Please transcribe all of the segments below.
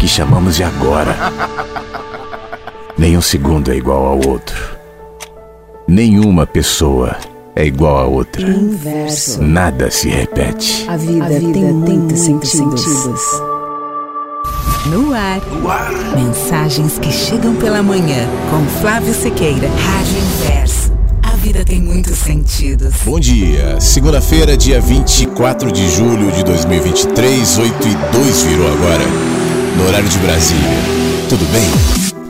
que chamamos de agora? Nenhum segundo é igual ao outro. Nenhuma pessoa é igual a outra. Inverso. Nada se repete. A vida, A vida tem tem muitos sentidos. sentidos. No ar. Mensagens que chegam pela manhã com Flávio Sequeira. Rádio Inverso. A vida tem muitos sentidos. Bom dia, segunda-feira, dia 24 de julho de 2023, 8 e 2 virou agora, no horário de Brasília. Tudo bem?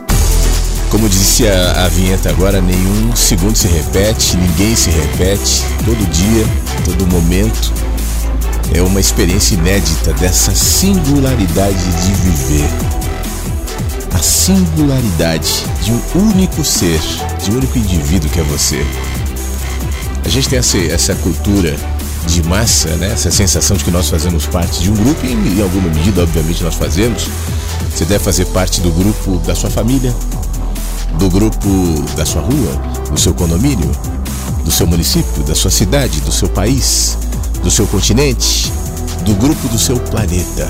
Como disse a, a vinheta agora, nenhum segundo se repete, ninguém se repete, todo dia, todo momento. É uma experiência inédita dessa singularidade de viver. A singularidade de um único ser, de um único indivíduo que é você. A gente tem essa, essa cultura de massa, né? essa sensação de que nós fazemos parte de um grupo e em alguma medida, obviamente, nós fazemos. Você deve fazer parte do grupo da sua família, do grupo da sua rua, do seu condomínio, do seu município, da sua cidade, do seu país, do seu continente, do grupo do seu planeta.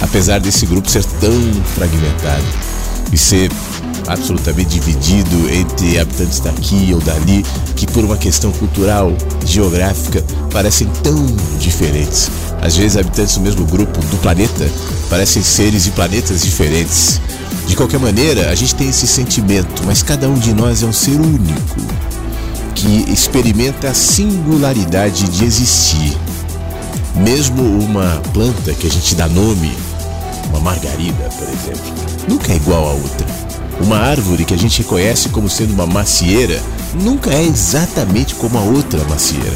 Apesar desse grupo ser tão fragmentado e ser absolutamente dividido entre habitantes daqui ou dali, que por uma questão cultural, geográfica, parecem tão diferentes. Às vezes, habitantes do mesmo grupo do planeta parecem seres de planetas diferentes. De qualquer maneira, a gente tem esse sentimento, mas cada um de nós é um ser único que experimenta a singularidade de existir. Mesmo uma planta que a gente dá nome, uma margarida, por exemplo, nunca é igual a outra. Uma árvore que a gente reconhece como sendo uma macieira nunca é exatamente como a outra macieira.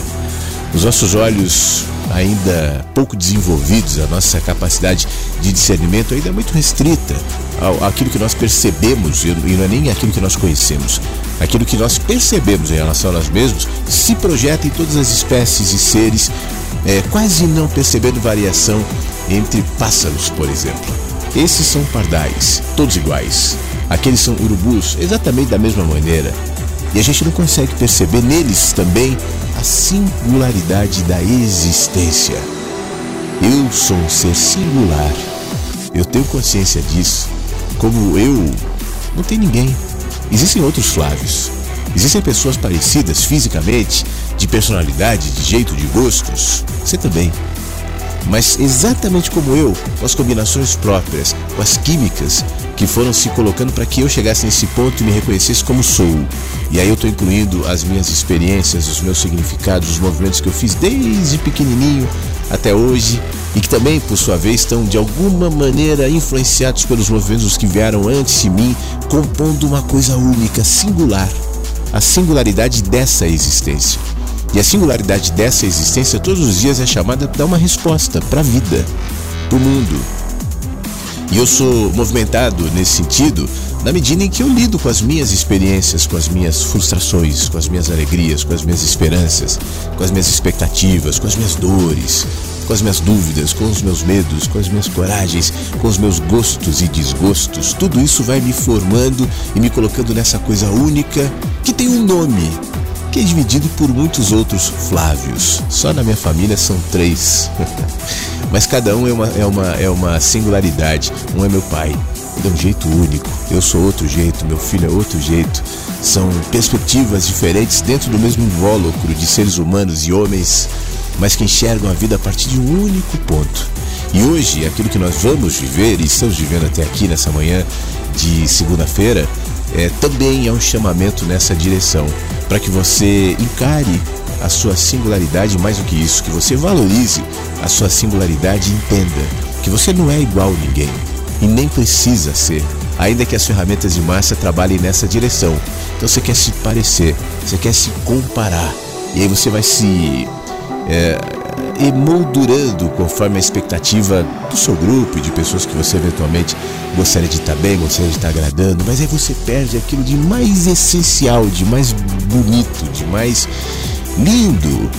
Os nossos olhos ainda pouco desenvolvidos, a nossa capacidade de discernimento ainda é muito restrita ao, àquilo que nós percebemos e não é nem aquilo que nós conhecemos. Aquilo que nós percebemos em relação a nós mesmos se projeta em todas as espécies e seres, é, quase não percebendo variação entre pássaros, por exemplo. Esses são pardais, todos iguais. Aqueles são urubus, exatamente da mesma maneira. E a gente não consegue perceber neles também a singularidade da existência. Eu sou um ser singular. Eu tenho consciência disso. Como eu, não tem ninguém. Existem outros Flávios. Existem pessoas parecidas fisicamente, de personalidade, de jeito, de gostos. Você também. Mas exatamente como eu, com as combinações próprias, com as químicas que foram se colocando para que eu chegasse nesse ponto e me reconhecesse como sou. E aí eu estou incluindo as minhas experiências, os meus significados, os movimentos que eu fiz desde pequenininho até hoje e que também, por sua vez, estão de alguma maneira influenciados pelos movimentos que vieram antes de mim, compondo uma coisa única, singular, a singularidade dessa existência. E a singularidade dessa existência todos os dias é chamada para dar uma resposta para a vida, para o mundo. E eu sou movimentado nesse sentido na medida em que eu lido com as minhas experiências, com as minhas frustrações, com as minhas alegrias, com as minhas esperanças, com as minhas expectativas, com as minhas dores, com as minhas dúvidas, com os meus medos, com as minhas coragens, com os meus gostos e desgostos. Tudo isso vai me formando e me colocando nessa coisa única que tem um nome, é dividido por muitos outros Flávios. Só na minha família são três. Mas cada um é uma, é, uma, é uma singularidade. Um é meu pai, de um jeito único. Eu sou outro jeito, meu filho é outro jeito. São perspectivas diferentes dentro do mesmo invólucro de seres humanos e homens, mas que enxergam a vida a partir de um único ponto. E hoje, aquilo que nós vamos viver e estamos vivendo até aqui nessa manhã de segunda-feira, é, também é um chamamento nessa direção, para que você encare a sua singularidade mais do que isso, que você valorize a sua singularidade e entenda que você não é igual a ninguém e nem precisa ser, ainda que as ferramentas de massa trabalhem nessa direção. Então você quer se parecer, você quer se comparar, e aí você vai se é, emoldurando conforme a expectativa do seu grupo e de pessoas que você eventualmente gostaria de estar bem, gostaria de estar agradando, mas aí você perde aquilo de mais essencial, de mais bonito, de mais lindo,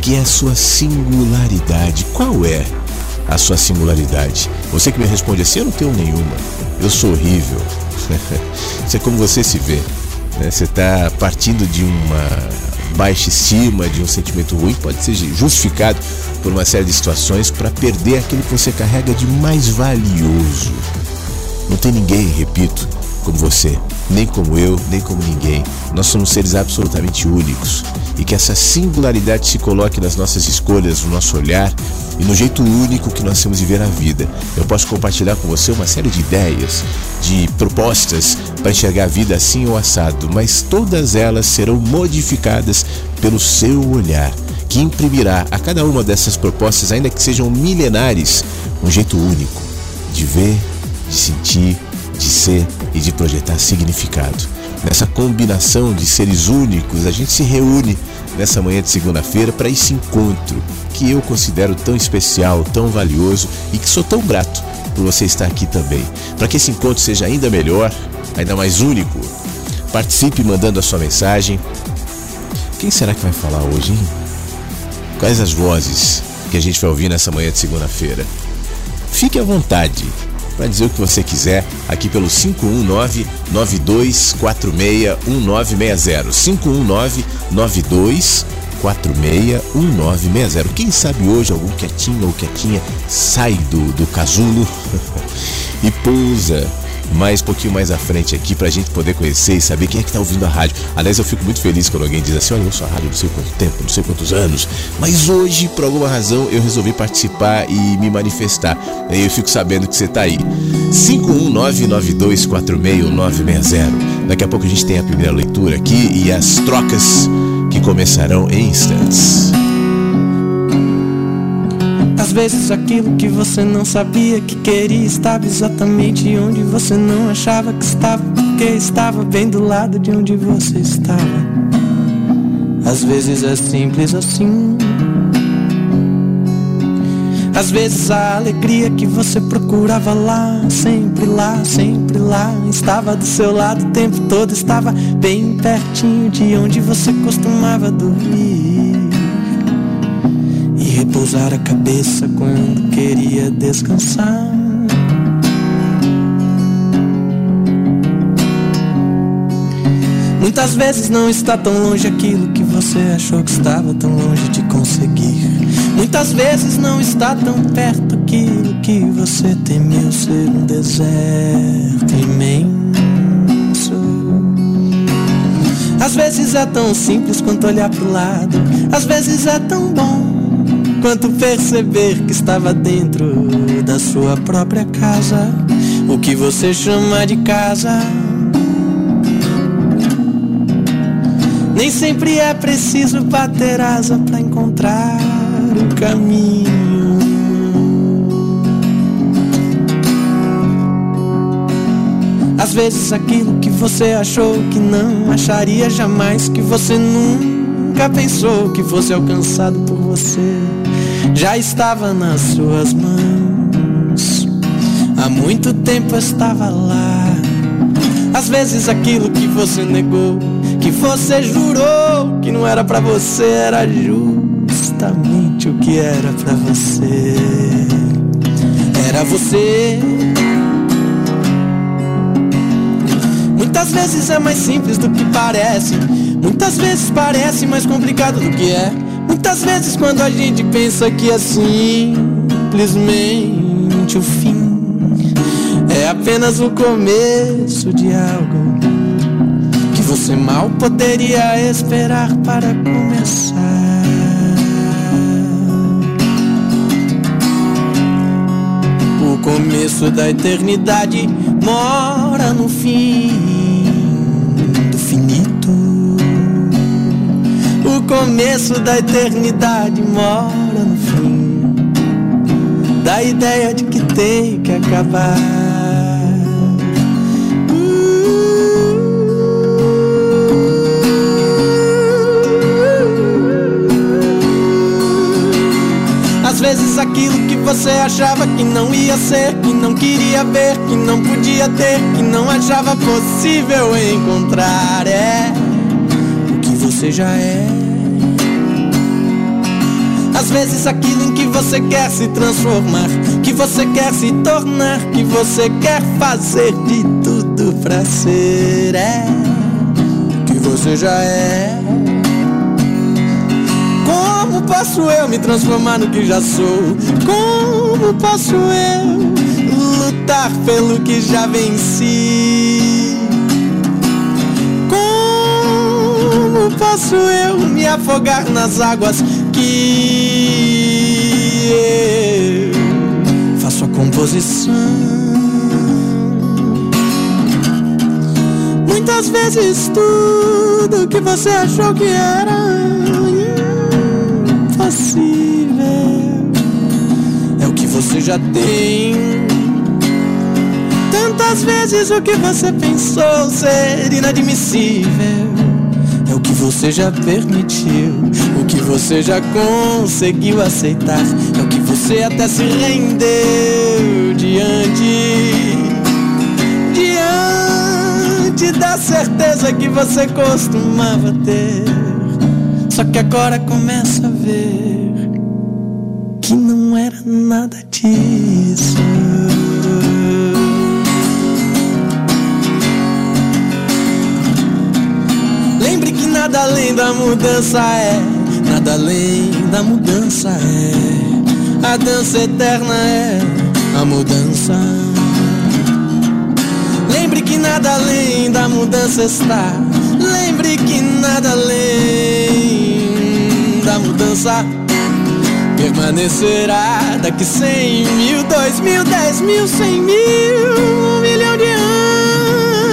que é a sua singularidade. Qual é a sua singularidade? Você que me responde assim, eu não tenho nenhuma, eu sou horrível. Isso é como você se vê. Né? Você está partindo de uma baixa estima, de um sentimento ruim, pode ser justificado por uma série de situações para perder aquilo que você carrega de mais valioso. Não tem ninguém, repito, como você, nem como eu, nem como ninguém. Nós somos seres absolutamente únicos e que essa singularidade se coloque nas nossas escolhas, no nosso olhar e no jeito único que nós temos de ver a vida. Eu posso compartilhar com você uma série de ideias, de propostas para enxergar a vida assim ou assado, mas todas elas serão modificadas pelo seu olhar, que imprimirá a cada uma dessas propostas, ainda que sejam milenares, um jeito único de ver, de sentir, de ser e de projetar significado. Nessa combinação de seres únicos, a gente se reúne nessa manhã de segunda-feira para esse encontro que eu considero tão especial, tão valioso e que sou tão grato por você estar aqui também. Para que esse encontro seja ainda melhor, ainda mais único, participe mandando a sua mensagem. Quem será que vai falar hoje, hein? Quais as vozes que a gente vai ouvir nessa manhã de segunda-feira? Fique à vontade para dizer o que você quiser aqui pelo 519 9246 1960. 519 92 461960. Quem sabe hoje algum quietinho ou quietinha sai do, do casulo e pousa mais um pouquinho mais à frente aqui pra gente poder conhecer e saber quem é que tá ouvindo a rádio. Aliás, eu fico muito feliz quando alguém diz assim: olha, eu ouço a rádio não sei quanto tempo, não sei quantos anos, mas hoje, por alguma razão, eu resolvi participar e me manifestar. E eu fico sabendo que você tá aí. 51992461960. Daqui a pouco a gente tem a primeira leitura aqui e as trocas que começarão em instantes. Às vezes aquilo que você não sabia que queria estava exatamente onde você não achava que estava, porque estava bem do lado de onde você estava. Às vezes é simples assim. Às vezes a alegria que você procurava lá, sempre lá, sempre lá, estava do seu lado o tempo todo, estava bem pertinho de onde você costumava dormir. Repousar a cabeça quando queria descansar. Muitas vezes não está tão longe aquilo que você achou que estava tão longe de conseguir. Muitas vezes não está tão perto aquilo que você temeu ser um deserto imenso. Às vezes é tão simples quanto olhar pro lado, às vezes é tão bom quanto perceber que estava dentro da sua própria casa, o que você chama de casa. Nem sempre é preciso bater asa para encontrar o caminho. Às vezes aquilo que você achou que não acharia jamais, que você nunca pensou que fosse alcançado por você, já estava nas suas mãos. há muito tempo estava lá. Às vezes aquilo que você negou, que você jurou que não era para você, era justamente o que era para você. Era você. Muitas vezes é mais simples do que parece. Muitas vezes parece mais complicado do que é. Muitas vezes quando a gente pensa que é simplesmente o fim é apenas o começo de algo que você mal poderia esperar para começar. O começo da eternidade mora no fim começo da eternidade mora no fim da ideia de que tem que acabar. vezes aquilo que você achava que não ia ser, que não queria ver, que não podia ter, que não achava possível encontrar. É o que você já é. Vezes aquilo em que você quer se transformar, que você quer se tornar, que você quer fazer de tudo pra ser. É o que você já é. Como posso eu me transformar no que já sou? Como posso eu lutar pelo que já venci? Como posso eu me afogar nas águas que eu faço a composição? Muitas vezes tudo que você achou que era é o que você já tem. Tantas vezes o que você pensou ser inadmissível é o que você já permitiu, que você já conseguiu aceitar, é o que você até se rendeu diante. Diante da certeza que você costumava ter. Só que agora começa a ver que não era nada disso. Lembre que nada além da mudança é, nada além da mudança é. A dança eterna é a mudança. Lembre que nada além da mudança está. Lembre que nada além da mudança permanecerá daqui cem mil, dois mil, dez mil, cem mil, um milhão de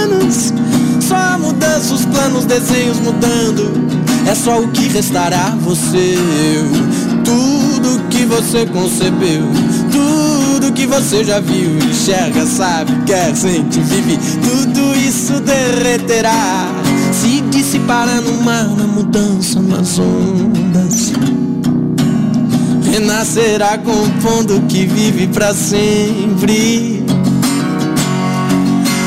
anos. Só mudança, os planos, desenhos mudando. É só o que restará você, eu. Tudo que você concebeu, tudo que você já viu, enxerga, sabe, quer, sente, vive, tudo isso derreterá. Se dissipará no mar, na mudança, nas ondas renascerá compondo o que vive para sempre.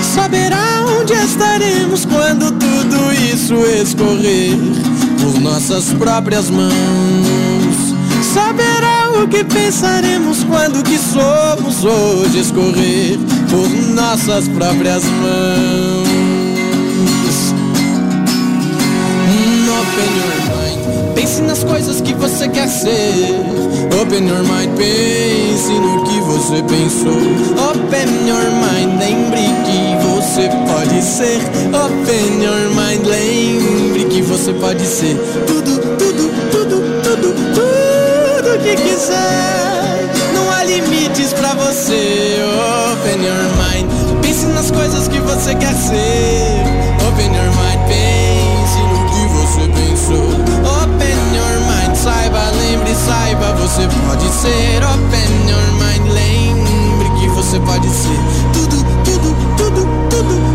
Saberá onde estaremos quando tudo isso escorrer por nossas próprias mãos. Saberá o que pensaremos quando que somos hoje escorrer por nossas próprias mãos. Open your mind, pense nas coisas que você quer ser. Open your mind, pense no que você pensou. Open your mind, lembre que você pode ser. Open your mind, lembre que você pode ser tudo, tudo, tudo, tudo, tudo que quiser. Não há limites pra você. Open your mind, pense nas coisas que você quer ser. Open your mind, pense no que você pensou. Open your mind, saiba, lembre, saiba, você pode ser. Open your mind, lembre que você pode ser tudo, tudo, tudo,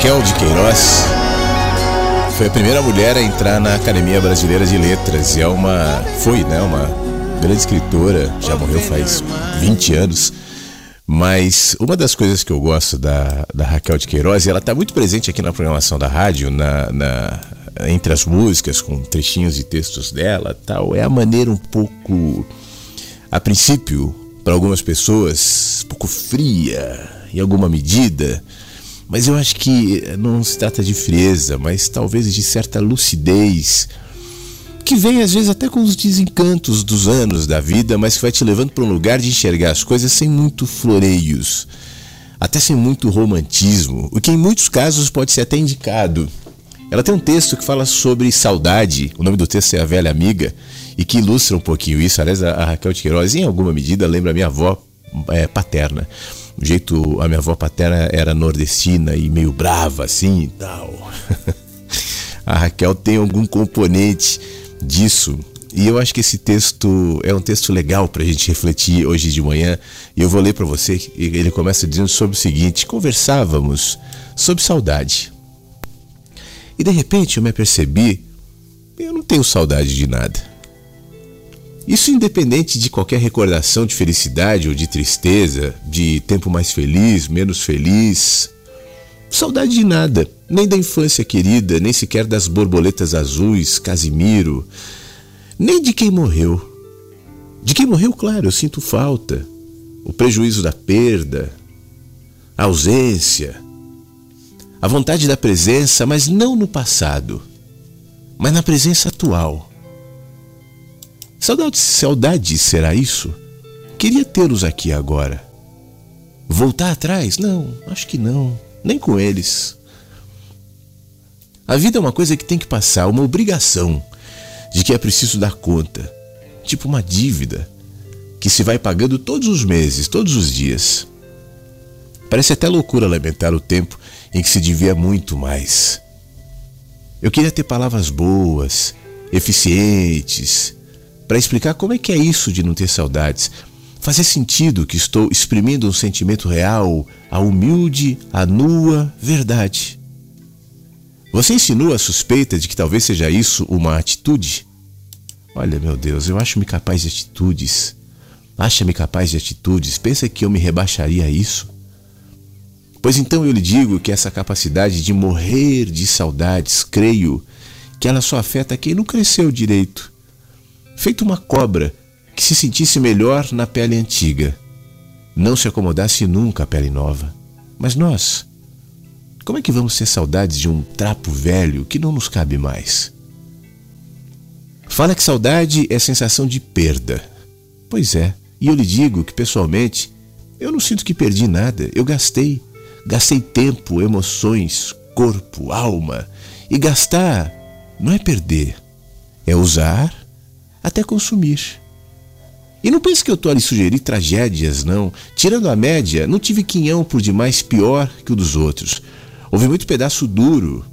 Raquel de Queiroz foi a primeira mulher a entrar na Academia Brasileira de Letras e é uma foi, né, uma grande escritora, já morreu faz 20 anos. Mas uma das coisas que eu gosto da, da Raquel de Queiroz, e ela está muito presente aqui na programação da rádio, na, na, entre as músicas, com trechinhos e textos dela, tal, é a maneira um pouco, a princípio, para algumas pessoas, um pouco fria, em alguma medida, mas eu acho que não se trata de frieza, mas talvez de certa lucidez, que vem às vezes até com os desencantos dos anos da vida, mas que vai te levando para um lugar de enxergar as coisas sem muito floreios, até sem muito romantismo, o que em muitos casos pode ser até indicado. Ela tem um texto que fala sobre saudade, o nome do texto é A Velha Amiga, e que ilustra um pouquinho isso. Aliás, a Raquel de Queiroz, em alguma medida, lembra a minha avó é, paterna. O jeito, a minha avó paterna era nordestina e meio brava assim e tal. a Raquel tem algum componente disso. E eu acho que esse texto é um texto legal para a gente refletir hoje de manhã. E eu vou ler para você. Ele começa dizendo sobre o seguinte: conversávamos sobre saudade. E de repente eu me apercebi, eu não tenho saudade de nada. Isso independente de qualquer recordação de felicidade ou de tristeza, de tempo mais feliz, menos feliz. Saudade de nada, nem da infância querida, nem sequer das borboletas azuis, Casimiro, nem de quem morreu. De quem morreu, claro, eu sinto falta. O prejuízo da perda, a ausência, a vontade da presença, mas não no passado, mas na presença atual. Saudade, saudade será isso? Queria tê-los aqui agora. Voltar atrás? Não, acho que não. Nem com eles. A vida é uma coisa que tem que passar, uma obrigação, de que é preciso dar conta. Tipo uma dívida que se vai pagando todos os meses, todos os dias. Parece até loucura lamentar o tempo em que se devia muito mais. Eu queria ter palavras boas, eficientes, para explicar como é que é isso de não ter saudades. Fazer sentido que estou exprimindo um sentimento real, a humilde, a nua verdade. Você insinua a suspeita de que talvez seja isso uma atitude? Olha, meu Deus, eu acho-me capaz de atitudes. Acha-me capaz de atitudes? Pensa que eu me rebaixaria a isso? Pois então eu lhe digo que essa capacidade de morrer de saudades, creio que ela só afeta quem não cresceu direito, feito uma cobra que se sentisse melhor na pele antiga, não se acomodasse nunca à pele nova. Mas nós, como é que vamos ter saudades de um trapo velho que não nos cabe mais? Fala que saudade é sensação de perda. Pois é, e eu lhe digo que pessoalmente eu não sinto que perdi nada, eu gastei. Gastei tempo, emoções, corpo, alma. E gastar não é perder, é usar até consumir. E não pense que eu estou ali sugerir tragédias, não. Tirando a média, não tive quinhão por demais pior que o dos outros. Houve muito pedaço duro.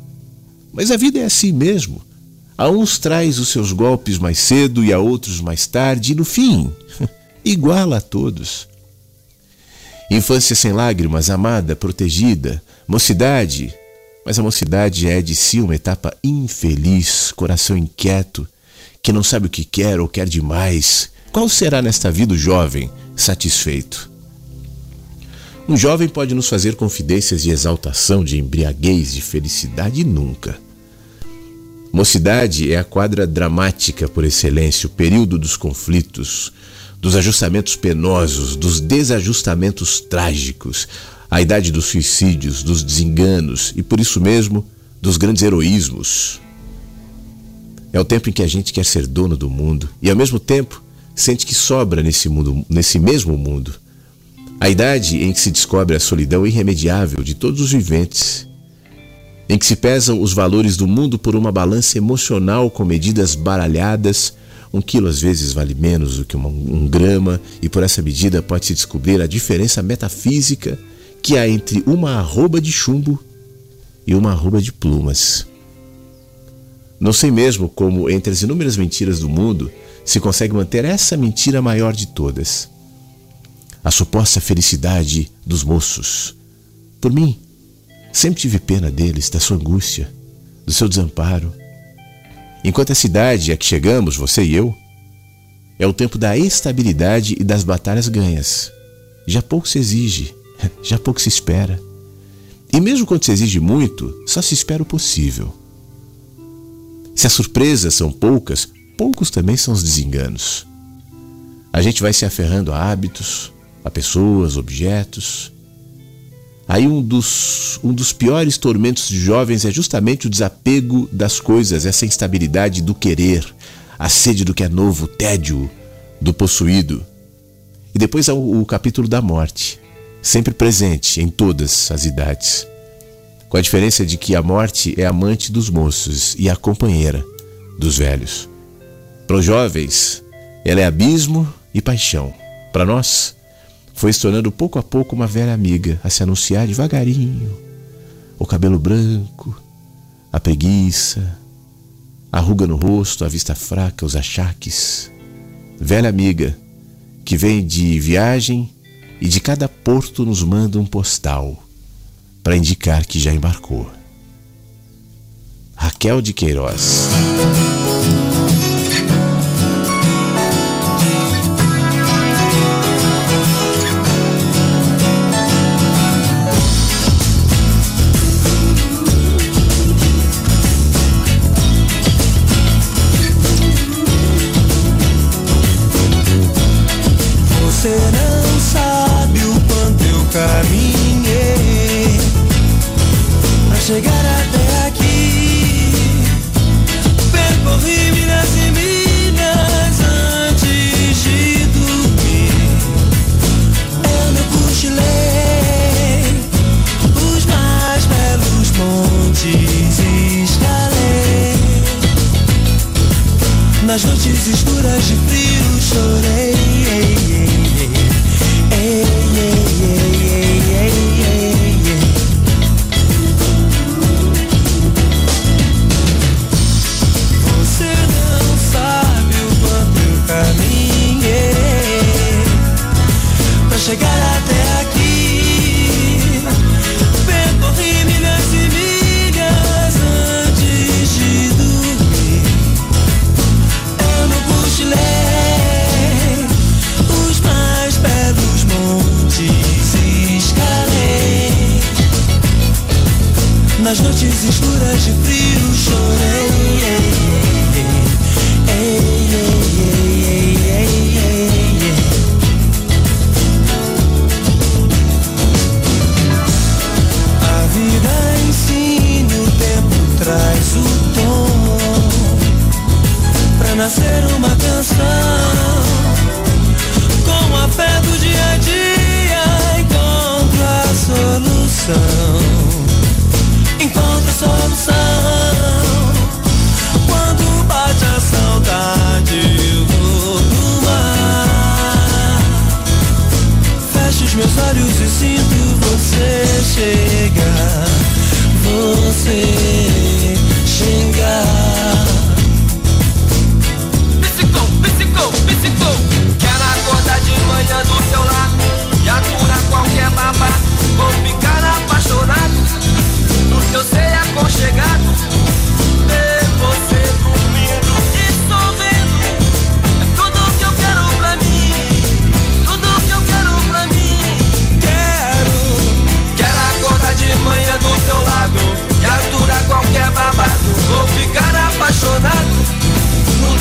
Mas a vida é assim mesmo. A uns traz os seus golpes mais cedo e a outros mais tarde, e no fim, iguala a todos. Infância sem lágrimas, amada, protegida, mocidade. Mas a mocidade é de si uma etapa infeliz, coração inquieto, que não sabe o que quer ou quer demais. Qual será nesta vida o jovem satisfeito? Um jovem pode nos fazer confidências de exaltação, de embriaguez, de felicidade nunca. Mocidade é a quadra dramática por excelência, o período dos conflitos, dos ajustamentos penosos, dos desajustamentos trágicos, a idade dos suicídios, dos desenganos e, por isso mesmo, dos grandes heroísmos. É o tempo em que a gente quer ser dono do mundo e, ao mesmo tempo, sente que sobra nesse, mundo, nesse mesmo mundo. A idade em que se descobre a solidão irremediável de todos os viventes, em que se pesam os valores do mundo por uma balança emocional com medidas baralhadas. Um quilo às vezes vale menos do que uma, um grama, e por essa medida pode-se descobrir a diferença metafísica que há entre uma arroba de chumbo e uma arroba de plumas. Não sei mesmo como, entre as inúmeras mentiras do mundo, se consegue manter essa mentira maior de todas. A suposta felicidade dos moços. Por mim, Sempre tive pena deles, da sua angústia, do seu desamparo. Enquanto a cidade a que chegamos, você e eu, é o tempo da estabilidade e das batalhas ganhas. Já pouco se exige, já pouco se espera. E mesmo quando se exige muito, só se espera o possível. Se as surpresas são poucas, poucos também são os desenganos. A gente vai se aferrando a hábitos, a pessoas, objetos. Aí um dos, um dos piores tormentos de jovens é justamente o desapego das coisas, essa instabilidade do querer, a sede do que é novo, o tédio do possuído. E depois há o, o capítulo da morte, sempre presente em todas as idades. Com a diferença de que a morte é amante dos moços e a companheira dos velhos. Para os jovens, ela é abismo e paixão. Para nós, foi se tornando pouco a pouco uma velha amiga a se anunciar devagarinho. O cabelo branco, a preguiça, a ruga no rosto, a vista fraca, os achaques. Velha amiga que vem de viagem e de cada porto nos manda um postal para indicar que já embarcou. Raquel de Queiroz.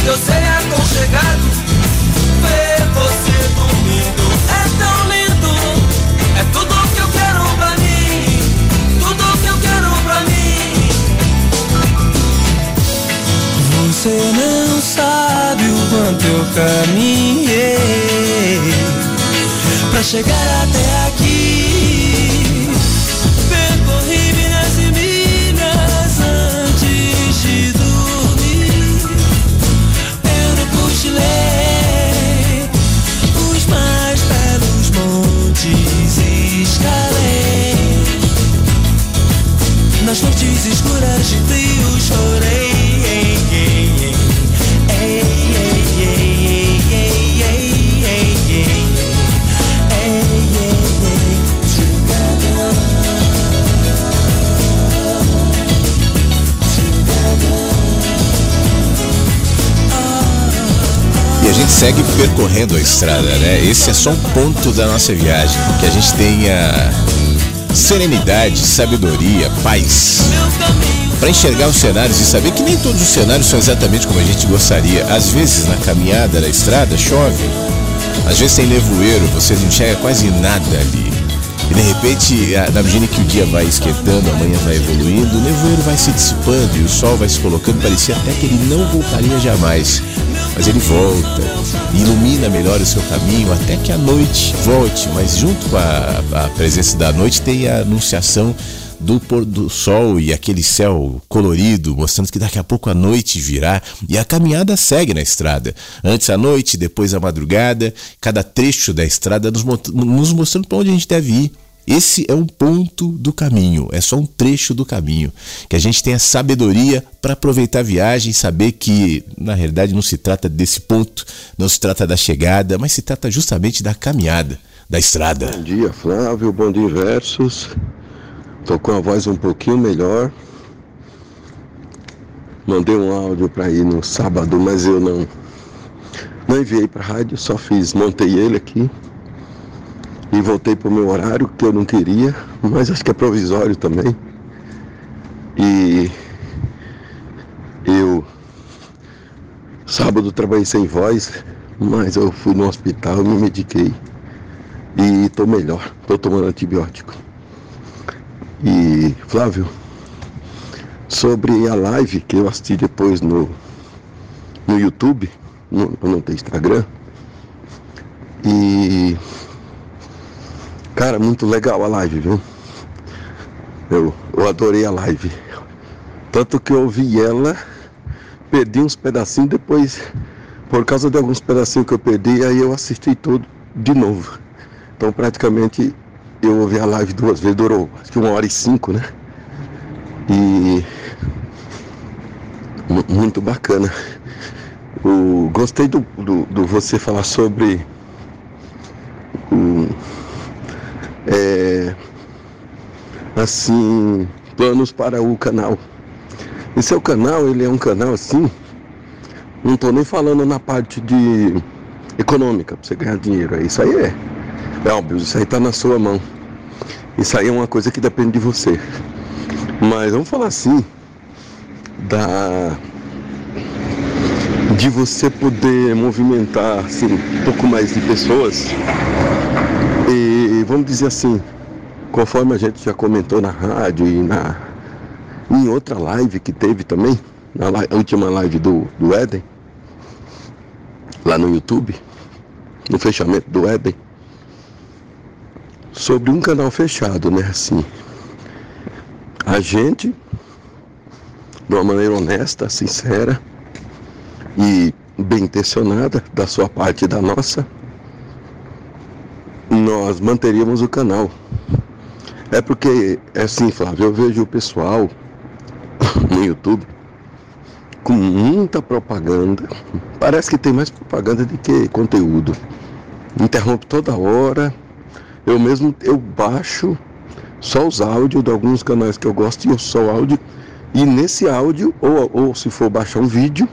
eu sei aconchegado. Ver você dormindo é tão lindo. É tudo que eu quero pra mim. Tudo que eu quero pra mim. Você não sabe o quanto eu caminhei pra chegar a segue percorrendo a estrada, né? Esse é só um ponto da nossa viagem, que a gente tenha serenidade, sabedoria, paz para enxergar os cenários e saber que nem todos os cenários são exatamente como a gente gostaria. Às vezes na caminhada da estrada chove, às vezes tem nevoeiro, você não enxerga quase nada ali. E de repente, na medida que o dia vai esquentando, a manhã vai evoluindo, o nevoeiro vai se dissipando e o sol vai se colocando, parecia até que ele não voltaria jamais. Mas ele volta, ilumina melhor o seu caminho até que a noite volte. Mas junto com a, a presença da noite tem a anunciação do pôr do sol e aquele céu colorido, mostrando que daqui a pouco a noite virá e a caminhada segue na estrada. Antes a noite, depois a madrugada, cada trecho da estrada nos, nos mostrando para onde a gente deve ir. Esse é um ponto do caminho, é só um trecho do caminho. Que a gente tenha sabedoria para aproveitar a viagem, saber que na realidade não se trata desse ponto, não se trata da chegada, mas se trata justamente da caminhada, da estrada. Bom dia, Flávio, bom dia, Versos. Tô com a voz um pouquinho melhor. Mandei um áudio para ir no sábado, mas eu não não enviei para rádio, só fiz, montei ele aqui e voltei para o meu horário que eu não queria, mas acho que é provisório também. E eu sábado trabalhei sem voz, mas eu fui no hospital, me mediquei e estou melhor, estou tomando antibiótico. E Flávio, sobre a live que eu assisti depois no, no YouTube, no, não tem Instagram. E cara, muito legal a live, viu? Eu, eu adorei a live. Tanto que eu ouvi ela, perdi uns pedacinhos, depois, por causa de alguns pedacinhos que eu perdi, aí eu assisti tudo de novo. Então praticamente eu ouvi a live duas vezes, durou acho que uma hora e cinco, né? E muito bacana. O, gostei do, do, do, você falar sobre o, é, assim planos para o canal. Esse é o canal, ele é um canal assim. Não estou nem falando na parte de econômica, para você ganhar dinheiro. Isso aí é é óbvio, isso aí está na sua mão. Isso aí é uma coisa que depende de você. Mas vamos falar assim, da de você poder movimentar assim, um pouco mais de pessoas. Vamos dizer assim, conforme a gente já comentou na rádio e na em outra live que teve também, na live, última live do, do Éden, lá no YouTube, no fechamento do Éden, sobre um canal fechado, né? Assim, a gente, de uma maneira honesta, sincera e bem intencionada, da sua parte e da nossa, nós manteríamos o canal. É porque, é assim, Flávio, eu vejo o pessoal no YouTube com muita propaganda. Parece que tem mais propaganda do que conteúdo. Interrompe toda hora eu mesmo eu baixo só os áudios de alguns canais que eu gosto e eu só áudio. E nesse áudio, ou, ou se for baixar um vídeo,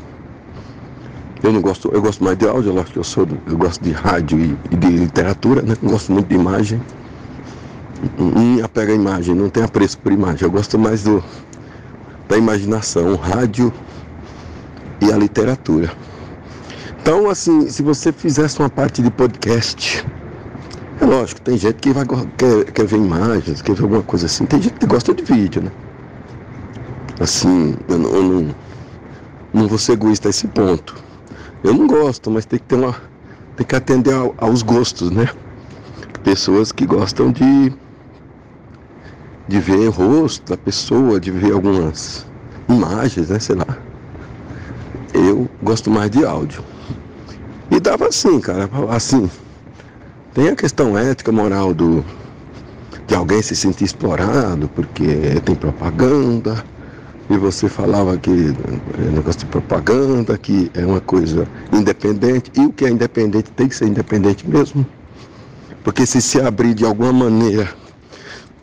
eu não gosto, eu gosto mais de áudio, eu, que eu sou, eu gosto de rádio e, e de literatura, né? Não gosto muito de imagem. Não apega a imagem, não tem apreço por imagem. Eu gosto mais do, da imaginação, o rádio e a literatura. Então, assim, se você fizesse uma parte de podcast, é lógico, tem gente que vai, quer, quer ver imagens, quer ver alguma coisa assim. Tem gente que gosta de vídeo, né? Assim, eu não, eu não, não vou ser egoísta a esse ponto. Eu não gosto, mas tem que ter uma. Tem que atender ao, aos gostos, né? Pessoas que gostam de, de ver o rosto da pessoa, de ver algumas imagens, né? Sei lá. Eu gosto mais de áudio. E dava assim, cara, assim, tem a questão ética, moral do, de alguém se sentir explorado porque tem propaganda. E você falava que é negócio de propaganda, que é uma coisa independente. E o que é independente tem que ser independente mesmo. Porque se se abrir de alguma maneira,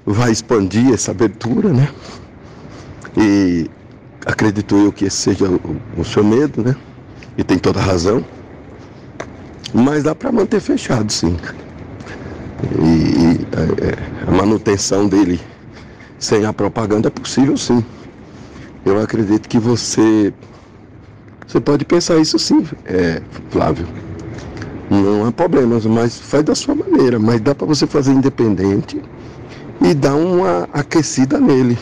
vai expandir essa abertura, né? E acredito eu que esse seja o, o seu medo, né? E tem toda razão. Mas dá para manter fechado, sim. E, e é, é, a manutenção dele sem a propaganda é possível, sim. Eu acredito que você você pode pensar isso sim, é, Flávio. Não há problemas, mas faz da sua maneira. Mas dá para você fazer independente e dar uma aquecida nele.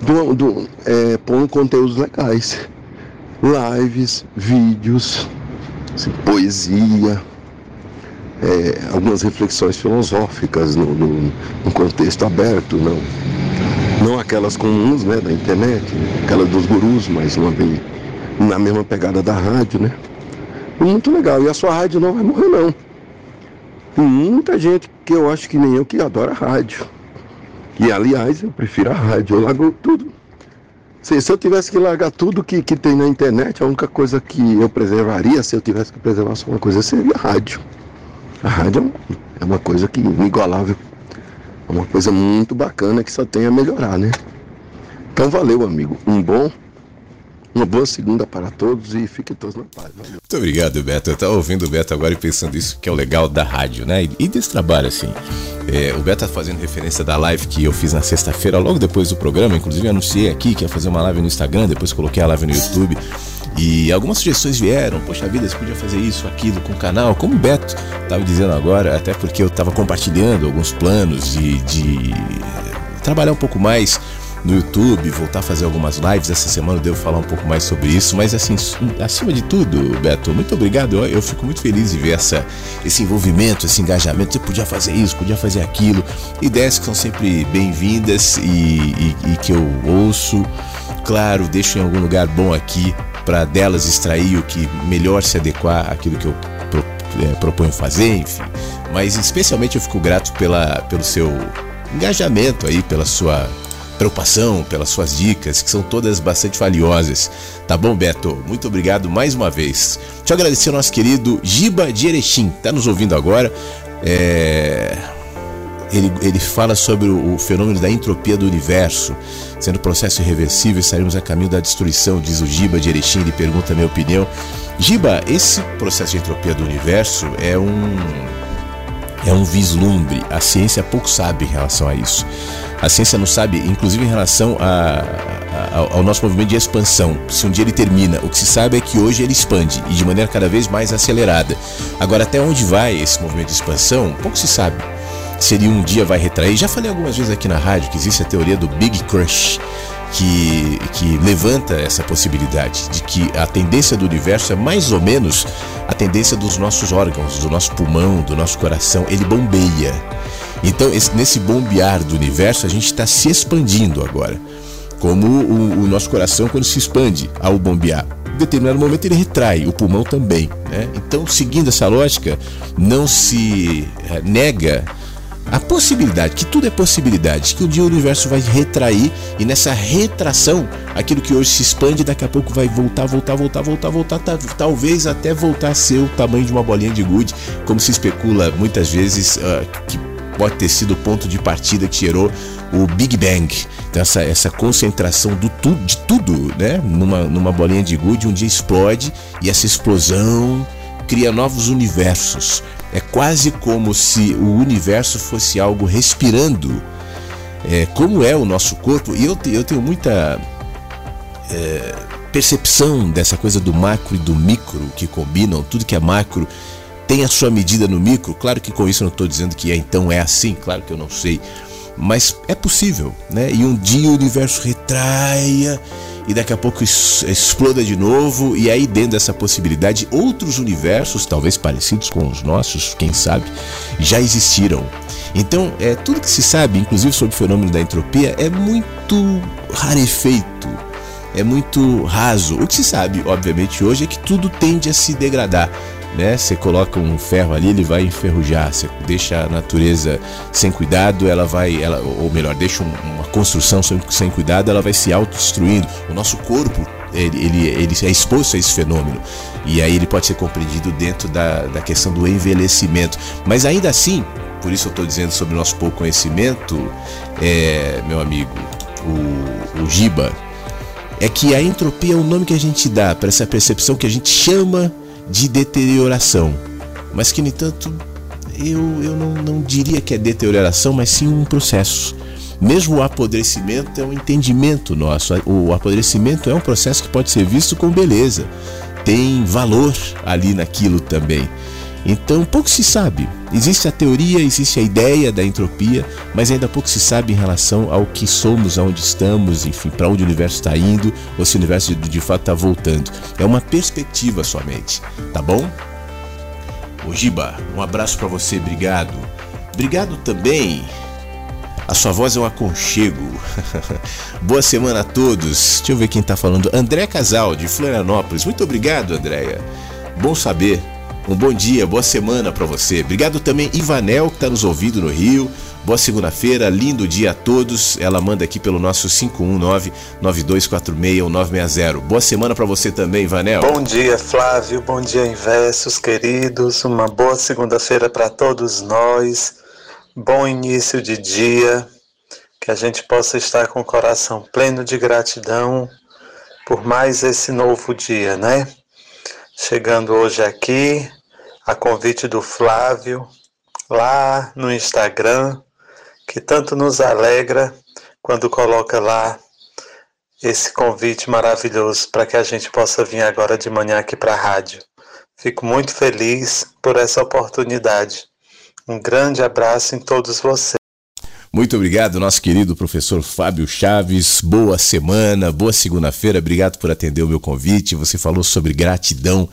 Do, do, é, conteúdos legais. Lives, vídeos, assim, poesia, é, algumas reflexões filosóficas no, no, no, contexto aberto, não, não aquelas comuns né, da internet, aquelas dos gurus, mas uma vez na mesma pegada da rádio, né? Muito legal. E a sua rádio não vai morrer não. Tem muita gente que eu acho que nem eu que adora rádio. E aliás, eu prefiro a rádio, eu largo tudo. Se, se eu tivesse que largar tudo que, que tem na internet, a única coisa que eu preservaria, se eu tivesse que preservar só uma coisa, seria a rádio. A rádio é uma coisa que inigualável. É uma coisa muito bacana que só tem a melhorar, né? Então valeu, amigo. Um bom uma boa segunda para todos e fiquem todos na paz. Valeu. Muito obrigado, Beto. Eu estava ouvindo o Beto agora e pensando isso que é o legal da rádio, né? E desse trabalho, assim. É, o Beto está fazendo referência da live que eu fiz na sexta-feira, logo depois do programa. Inclusive, anunciei aqui que ia fazer uma live no Instagram, depois coloquei a live no YouTube. E algumas sugestões vieram, poxa vida, você podia fazer isso, aquilo com o canal, como o Beto estava dizendo agora, até porque eu estava compartilhando alguns planos de, de trabalhar um pouco mais no YouTube, voltar a fazer algumas lives. Essa semana eu devo falar um pouco mais sobre isso. Mas assim, acima de tudo, Beto, muito obrigado. Eu, eu fico muito feliz de ver essa, esse envolvimento, esse engajamento. Você podia fazer isso, podia fazer aquilo. Ideias que são sempre bem-vindas e, e, e que eu ouço. Claro, deixo em algum lugar bom aqui para delas extrair o que melhor se adequar àquilo que eu pro, é, proponho fazer, enfim. Mas especialmente eu fico grato pela, pelo seu engajamento aí, pela sua preocupação, pelas suas dicas, que são todas bastante valiosas. Tá bom, Beto? Muito obrigado mais uma vez. Eu agradecer ao nosso querido Giba de Erechim, tá nos ouvindo agora. É... Ele, ele fala sobre o, o, fenômeno da entropia do universo. Sendo processo irreversível, estaremos a caminho da destruição, diz o Giba de Erechim. Ele pergunta a minha opinião. Giba, esse processo de entropia do universo é um é um vislumbre. A ciência pouco sabe em relação a isso. A ciência não sabe, inclusive em relação a, a, ao nosso movimento de expansão, se um dia ele termina. O que se sabe é que hoje ele expande e de maneira cada vez mais acelerada. Agora, até onde vai esse movimento de expansão, pouco se sabe. Se ele um dia vai retrair. Já falei algumas vezes aqui na rádio que existe a teoria do Big Crush que, que levanta essa possibilidade de que a tendência do universo é mais ou menos a tendência dos nossos órgãos, do nosso pulmão, do nosso coração. Ele bombeia. Então, esse, nesse bombear do universo, a gente está se expandindo agora. Como o, o, nosso coração, quando se expande ao bombear. Em determinado momento, ele retrai, o pulmão também. Né? Então, seguindo essa lógica, não se é, nega a possibilidade, que tudo é possibilidade, que um dia o universo vai retrair e nessa retração, aquilo que hoje se expande, daqui a pouco vai voltar, voltar, voltar, voltar, voltar, talvez até voltar a ser o tamanho de uma bolinha de gude, como se especula muitas vezes uh, que pode ter sido o ponto de partida que gerou o Big Bang. Então essa, essa concentração do tu, de tudo, né, numa, numa bolinha de gude, um dia explode e essa explosão cria novos universos. É quase como se o universo fosse algo respirando, é, como é o nosso corpo. E eu, eu tenho muita é, percepção dessa coisa do macro e do micro que combinam. Tudo que é macro tem a sua medida no micro. Claro que com isso eu não estou dizendo que é, então é assim, claro que eu não sei. Mas é possível, né? E um dia o universo retraia e daqui a pouco exploda de novo, e aí dentro dessa possibilidade, outros universos, talvez parecidos com os nossos, quem sabe, já existiram. Então, é tudo que se sabe, inclusive sobre o fenômeno da entropia, é muito rarefeito, é muito raso. O que se sabe, obviamente, hoje é que tudo tende a se degradar né? Você coloca um ferro ali, ele vai enferrujar. Você deixa a natureza sem cuidado, ela vai, ela, ou melhor, deixa uma construção sem, sem cuidado, ela vai se autodestruindo. O nosso corpo ele, ele, ele, é exposto a esse fenômeno. E aí ele pode ser compreendido dentro da, da questão do envelhecimento. Mas ainda assim, por isso eu estou dizendo sobre o nosso pouco conhecimento, é, meu amigo, o, o Giba, é que a entropia é o nome que a gente dá para essa percepção que a gente chama de deterioração. mas que, no entanto, eu, eu não, não diria que é deterioração, mas sim um processo. Mesmo o apodrecimento é um entendimento nosso. O apodrecimento é um processo que pode ser visto com beleza. Tem valor ali naquilo também. Então, pouco se sabe. Existe a teoria, existe a ideia da entropia, mas ainda pouco se sabe em relação ao que somos, aonde estamos, enfim, para onde o universo está indo, ou se o universo de, fato está voltando. É uma perspectiva somente, tá bom? Ojiba, um abraço para você, obrigado. Obrigado também. A sua voz é um aconchego. Boa semana a todos. Deixa eu ver quem está falando. André Casal, de Florianópolis. Muito obrigado, Andréia. Bom saber. Um bom dia, boa semana para você. Obrigado também Ivanel que está nos ouvindo no Rio. Boa segunda-feira, lindo dia a todos. Ela manda aqui pelo nosso 519-9246-1960. Boa semana para você também, Ivanel. Bom dia, Flávio. Bom dia, Inversos, queridos. Uma boa segunda-feira para todos nós. Bom início de dia. Que a gente possa estar com o coração pleno de gratidão por mais esse novo dia, né? Chegando hoje aqui, a convite do Flávio, lá no Instagram, que tanto nos alegra quando coloca lá esse convite maravilhoso para que a gente possa vir agora de manhã aqui para a rádio. Fico muito feliz por essa oportunidade. Um grande abraço em todos vocês. Muito obrigado, nosso querido professor Fábio Chaves. Boa semana, boa segunda-feira. Obrigado por atender o meu convite. Você falou sobre gratidão,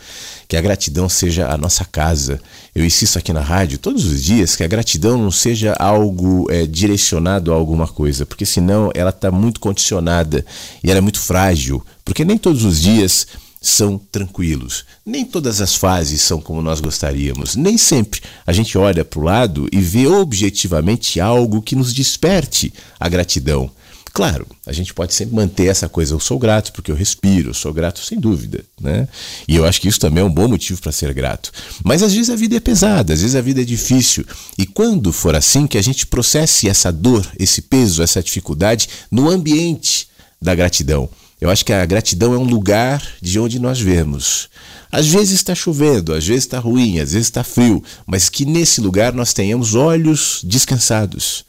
que a gratidão seja a nossa casa. Eu insisto aqui na rádio todos os dias que a gratidão não seja algo é, direcionado a alguma coisa, porque senão ela está muito condicionada e ela é muito frágil, porque nem todos os dias são tranquilos. Nem todas as fases são como nós gostaríamos. Nem sempre a gente olha para o lado e vê objetivamente algo que nos desperte a gratidão. Claro, a gente pode sempre manter essa coisa. Eu sou grato porque eu respiro, eu sou grato sem dúvida, né? E eu acho que isso também é um bom motivo para ser grato. Mas às vezes a vida é pesada, às vezes a vida é difícil. E quando for assim, que a gente processe essa dor, esse peso, essa dificuldade no ambiente da gratidão. Eu acho que a gratidão é um lugar de onde nós vemos. Às vezes está chovendo, às vezes está ruim, às vezes está frio, mas que nesse lugar nós tenhamos olhos descansados,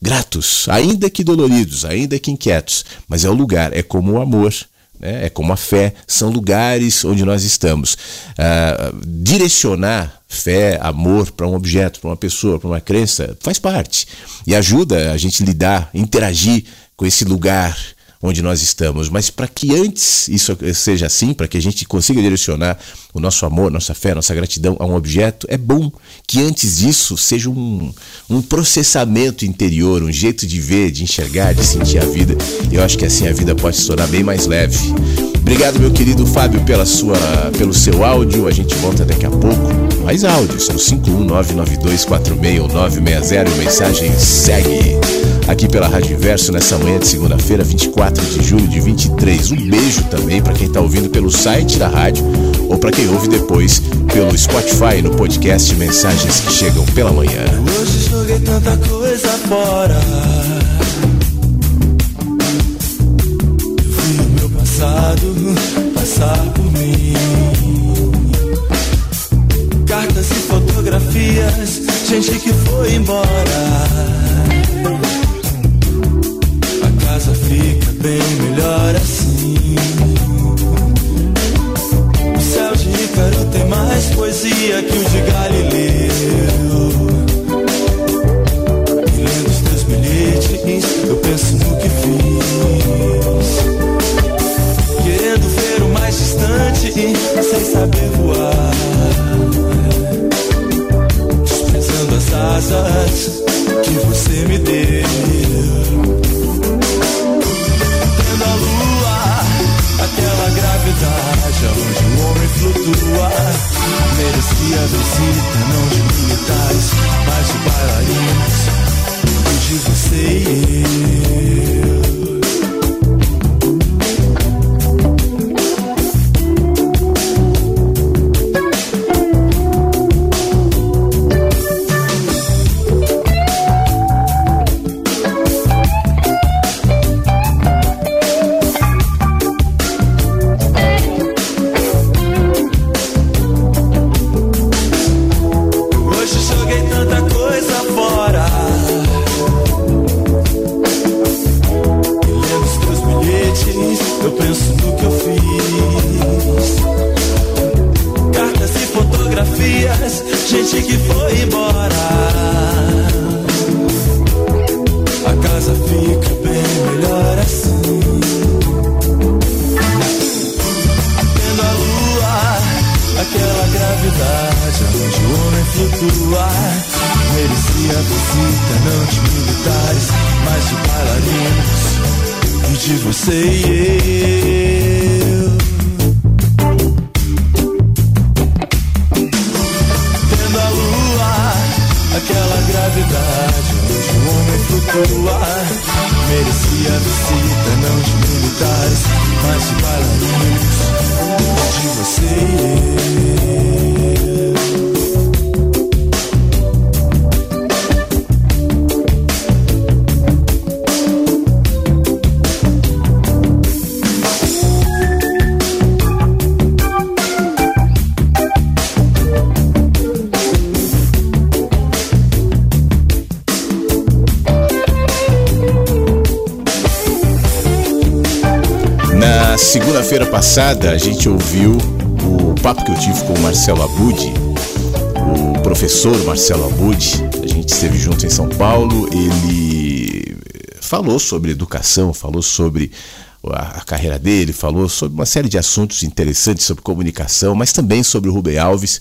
gratos, ainda que doloridos, ainda que inquietos, mas é o lugar, é como o amor. Né? É como a fé, são lugares onde nós estamos. Ah, direcionar fé, amor para um objeto, para uma pessoa, para uma crença, faz parte e ajuda a gente lidar, interagir com esse lugar onde nós estamos, mas para que antes isso seja assim, para que a gente consiga direcionar o nosso amor, nossa fé, nossa gratidão a um objeto, é bom que antes disso seja um, um processamento interior, um jeito de ver, de enxergar, de sentir a vida. Eu acho que assim a vida pode se tornar bem mais leve. Obrigado, meu querido Fábio, pela sua, pelo seu áudio. A gente volta daqui a pouco. Mais áudios no 51992461960 e mensagem segue aqui pela Rádio Inverso nessa manhã de segunda-feira, 24 de julho de 23. Um beijo também para quem está ouvindo pelo site da rádio ou para quem ouve depois pelo Spotify no podcast Mensagens que Chegam pela Manhã. Hoje joguei tanta coisa fora. Eu vi o meu passado passar por mim. Cartas e fotografias, gente que foi embora bem melhor assim. O céu de Ícaro tem mais poesia que o de Galileu. Passada a gente ouviu o papo que eu tive com o Marcelo Abud, o professor Marcelo Abud. A gente esteve junto em São Paulo. Ele falou sobre educação, falou sobre a, carreira dele, falou sobre uma série de assuntos interessantes sobre comunicação, mas também sobre o Rubem Alves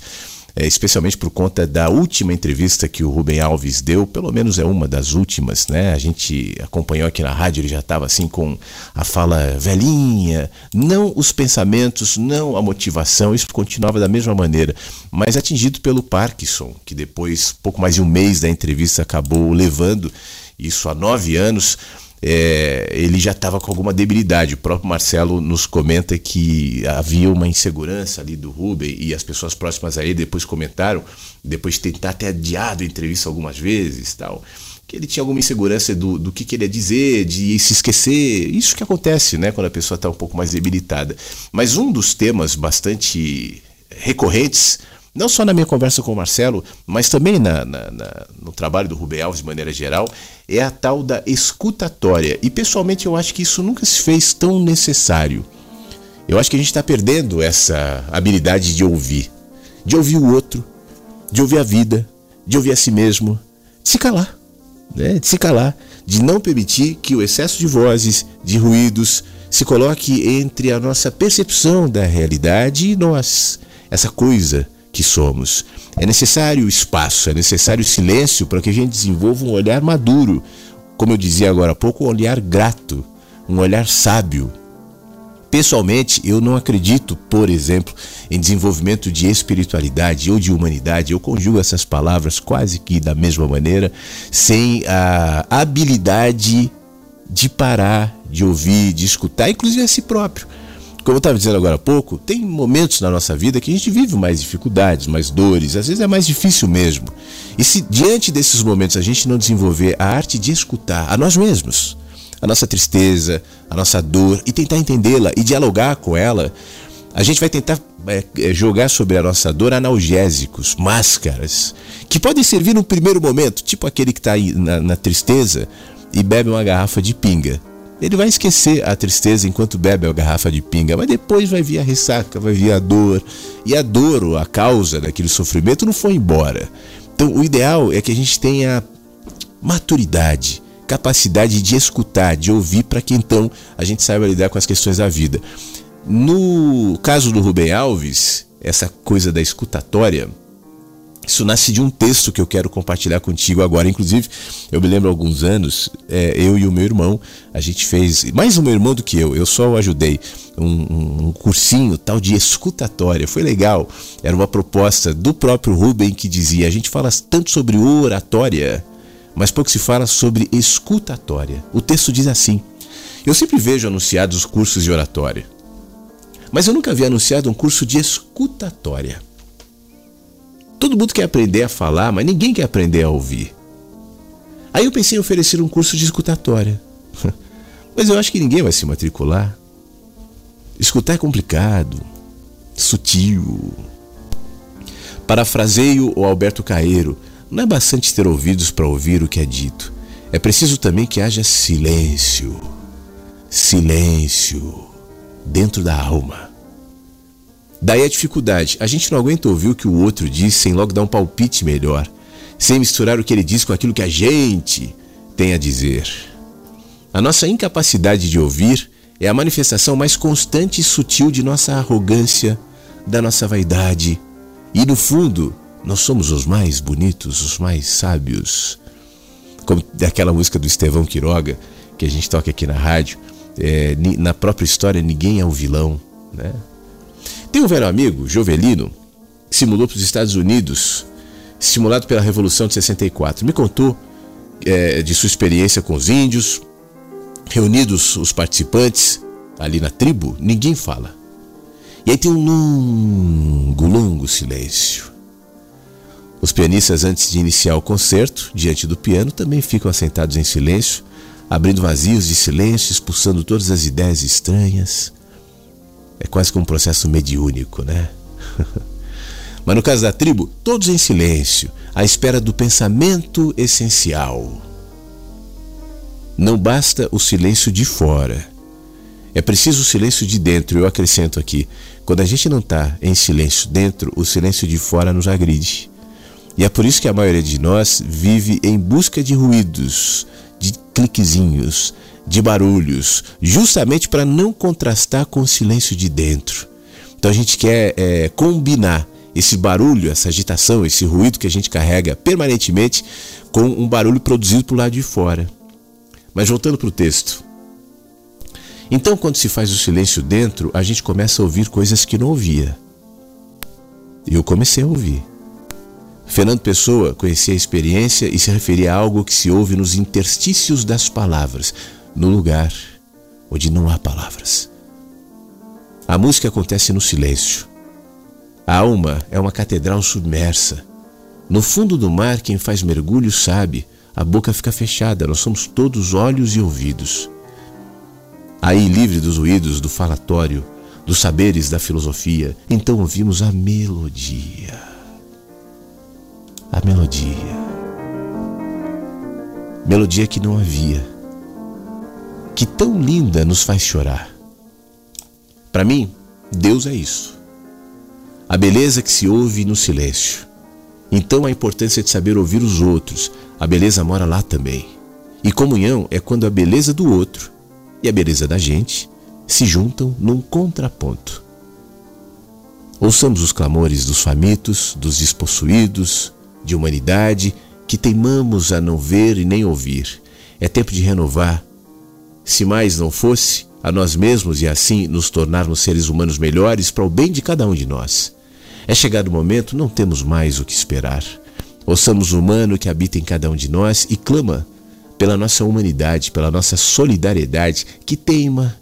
é, especialmente por conta da última entrevista que o Rubem Alves deu, pelo menos é uma das últimas, né? A gente acompanhou aqui na rádio, ele já estava assim com a fala velhinha, não os pensamentos, não a motivação, isso continuava da mesma maneira, mas atingido pelo Parkinson, que depois, pouco mais de um mês da entrevista, acabou levando isso há nove anos é, ele já estava com alguma debilidade. O próprio Marcelo nos comenta que havia uma insegurança ali do Rubem e as pessoas próximas a ele depois comentaram, depois de tentar ter adiado a entrevista algumas vezes tal, que ele tinha alguma insegurança do, do que, que ele ia dizer, de se esquecer. Isso que acontece né, quando a pessoa está um pouco mais debilitada. Mas um dos temas bastante recorrentes não só na minha conversa com o Marcelo, mas também na, na, na, no trabalho do Rubem Alves de maneira geral, é a tal da escutatória. E pessoalmente eu acho que isso nunca se fez tão necessário. Eu acho que a gente está perdendo essa habilidade de ouvir. De ouvir o outro, de ouvir a vida, de ouvir a si mesmo, de se calar. Né? De se calar, de não permitir que o excesso de vozes, de ruídos, se coloque entre a nossa percepção da realidade e nós. Essa coisa que somos. É necessário espaço, é necessário silêncio para que a gente desenvolva um olhar maduro, como eu dizia agora há pouco, um olhar grato, um olhar sábio. Pessoalmente, eu não acredito, por exemplo, em desenvolvimento de espiritualidade ou de humanidade. Eu conjugo essas palavras quase que da mesma maneira, sem a habilidade de parar, de ouvir, de escutar, inclusive a si próprio. Como eu estava dizendo agora há pouco, tem momentos na nossa vida que a gente vive mais dificuldades, mais dores, às vezes é mais difícil mesmo. E se diante desses momentos a gente não desenvolver a arte de escutar a nós mesmos, a nossa tristeza, a nossa dor e tentar entendê-la e dialogar com ela, a gente vai tentar é, é jogar sobre a nossa dor analgésicos, máscaras, que podem servir no primeiro momento, tipo aquele que está na, na tristeza e bebe uma garrafa de pinga. Ele vai esquecer a tristeza enquanto bebe a garrafa de pinga, mas depois vai vir a ressaca, vai vir a dor. E a dor, ou a causa daquele sofrimento, não foi embora. Então, o ideal é que a gente tenha maturidade, capacidade de escutar, de ouvir, para que então a gente saiba lidar com as questões da vida. No caso do Rubem Alves, essa coisa da escutatória isso nasce de um texto que eu quero compartilhar contigo agora. Inclusive, eu me lembro há alguns anos, é, eu e o meu irmão, a gente fez, mais o meu irmão do que eu, eu só o ajudei, um, um, cursinho tal de escutatória. Foi legal. Era uma proposta do próprio Rubem que dizia: a gente fala tanto sobre oratória, mas pouco se fala sobre escutatória. O texto diz assim: eu sempre vejo anunciados os cursos de oratória, mas eu nunca vi anunciado um curso de escutatória. Todo mundo quer aprender a falar, mas ninguém quer aprender a ouvir. Aí eu pensei em oferecer um curso de escutatória. Mas eu acho que ninguém vai se matricular. Escutar é complicado, sutil. Parafraseio o Alberto Caeiro: não é bastante ter ouvidos para ouvir o que é dito. É preciso também que haja silêncio. Silêncio dentro da alma. Daí a dificuldade. A gente não aguenta ouvir o que o outro diz sem logo dar um palpite melhor, sem misturar o que ele diz com aquilo que a gente tem a dizer. A nossa incapacidade de ouvir é a manifestação mais constante e sutil de nossa arrogância, da nossa vaidade. E no fundo, nós somos os mais bonitos, os mais sábios. Como daquela música do Estevão Quiroga, que a gente toca aqui na rádio, é, na própria história ninguém é o vilão. Né? Tem um velho amigo, Jovelino, que se mudou para os Estados Unidos, estimulado pela Revolução de 64. Me contou é, de sua experiência com os índios, reunidos os participantes ali na tribo, ninguém fala. E aí tem um longo, longo silêncio. Os pianistas, antes de iniciar o concerto, diante do piano, também ficam assentados em silêncio, abrindo vazios de silêncio, expulsando todas as ideias estranhas. É quase como um processo mediúnico, né? Mas no caso da tribo, todos em silêncio, à espera do pensamento essencial. Não basta o silêncio de fora. É preciso o silêncio de dentro. Eu acrescento aqui: quando a gente não está em silêncio dentro, o silêncio de fora nos agride. E é por isso que a maioria de nós vive em busca de ruídos, de cliquezinhos, de barulhos, justamente para não contrastar com o silêncio de dentro. Então a gente quer é, combinar esse barulho, essa agitação, esse ruído que a gente carrega permanentemente com um barulho produzido por lado de fora. Mas voltando para o texto. Então, quando se faz o silêncio dentro, a gente começa a ouvir coisas que não ouvia. Eu comecei a ouvir. Fernando Pessoa conhecia a experiência e se referia a algo que se ouve nos interstícios das palavras, no lugar onde não há palavras. A música acontece no silêncio. A alma é uma catedral submersa. No fundo do mar, quem faz mergulho sabe, a boca fica fechada, nós somos todos olhos e ouvidos. Aí, livre dos ruídos do falatório, dos saberes da filosofia, então ouvimos a melodia a melodia. Melodia que não havia, que tão linda nos faz chorar. Para mim, Deus é isso. A beleza que se ouve no silêncio. Então a importância de saber ouvir os outros, a beleza mora lá também. E comunhão é quando a beleza do outro e a beleza da gente se juntam num contraponto. Ouçamos os clamores dos famintos, dos despossuídos, de humanidade que teimamos a não ver e nem ouvir. É tempo de renovar. Se mais não fosse, a nós mesmos e assim nos tornarmos seres humanos melhores para o bem de cada um de nós. É chegado o momento, não temos mais o que esperar. Ouçamos o humano que habita em cada um de nós e clama pela nossa humanidade, pela nossa solidariedade que teima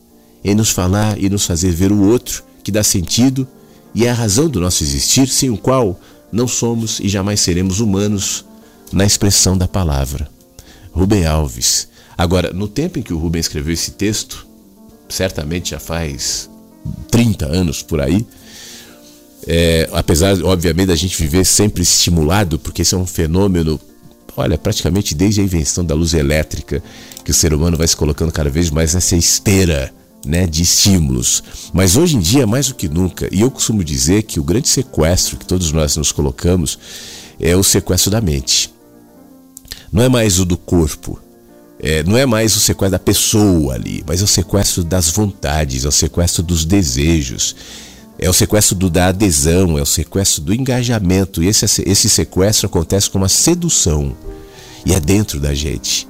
em nos falar e nos fazer ver o outro, que dá sentido e é a razão do nosso existir, sem o qual não somos e jamais seremos humanos na expressão da palavra. Rubem Alves. Agora, no tempo em que o Rubem escreveu esse texto, certamente já faz 30 anos por aí, é, apesar, obviamente, da gente viver sempre estimulado, porque esse é um fenômeno, olha, praticamente desde a invenção da luz elétrica, que o ser humano vai se colocando cada vez mais nessa esteira né, de estímulos. Mas hoje em dia, mais do que nunca, e eu costumo dizer que o grande sequestro que todos nós nos colocamos é o sequestro da mente. Não é mais o do corpo, é, não é mais o sequestro da pessoa ali, mas é o sequestro das vontades, é o sequestro dos desejos, é o sequestro do, da adesão, é o sequestro do engajamento. E esse, esse sequestro acontece com uma sedução e é dentro da gente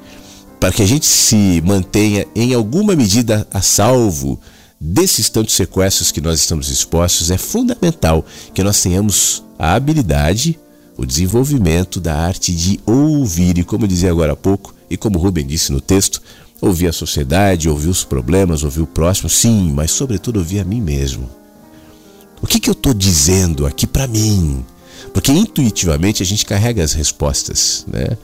para que a gente se mantenha em alguma medida a salvo desses tantos sequestros que nós estamos expostos, é fundamental que nós tenhamos a habilidade, o desenvolvimento da arte de ouvir. E como dizia agora há pouco, e como Rubem disse no texto, ouvir a sociedade, ouvir os problemas, ouvir o próximo, sim, mas sobretudo ouvir a mim mesmo. O que, que eu estou dizendo aqui para mim? Porque intuitivamente a gente carrega as respostas, né?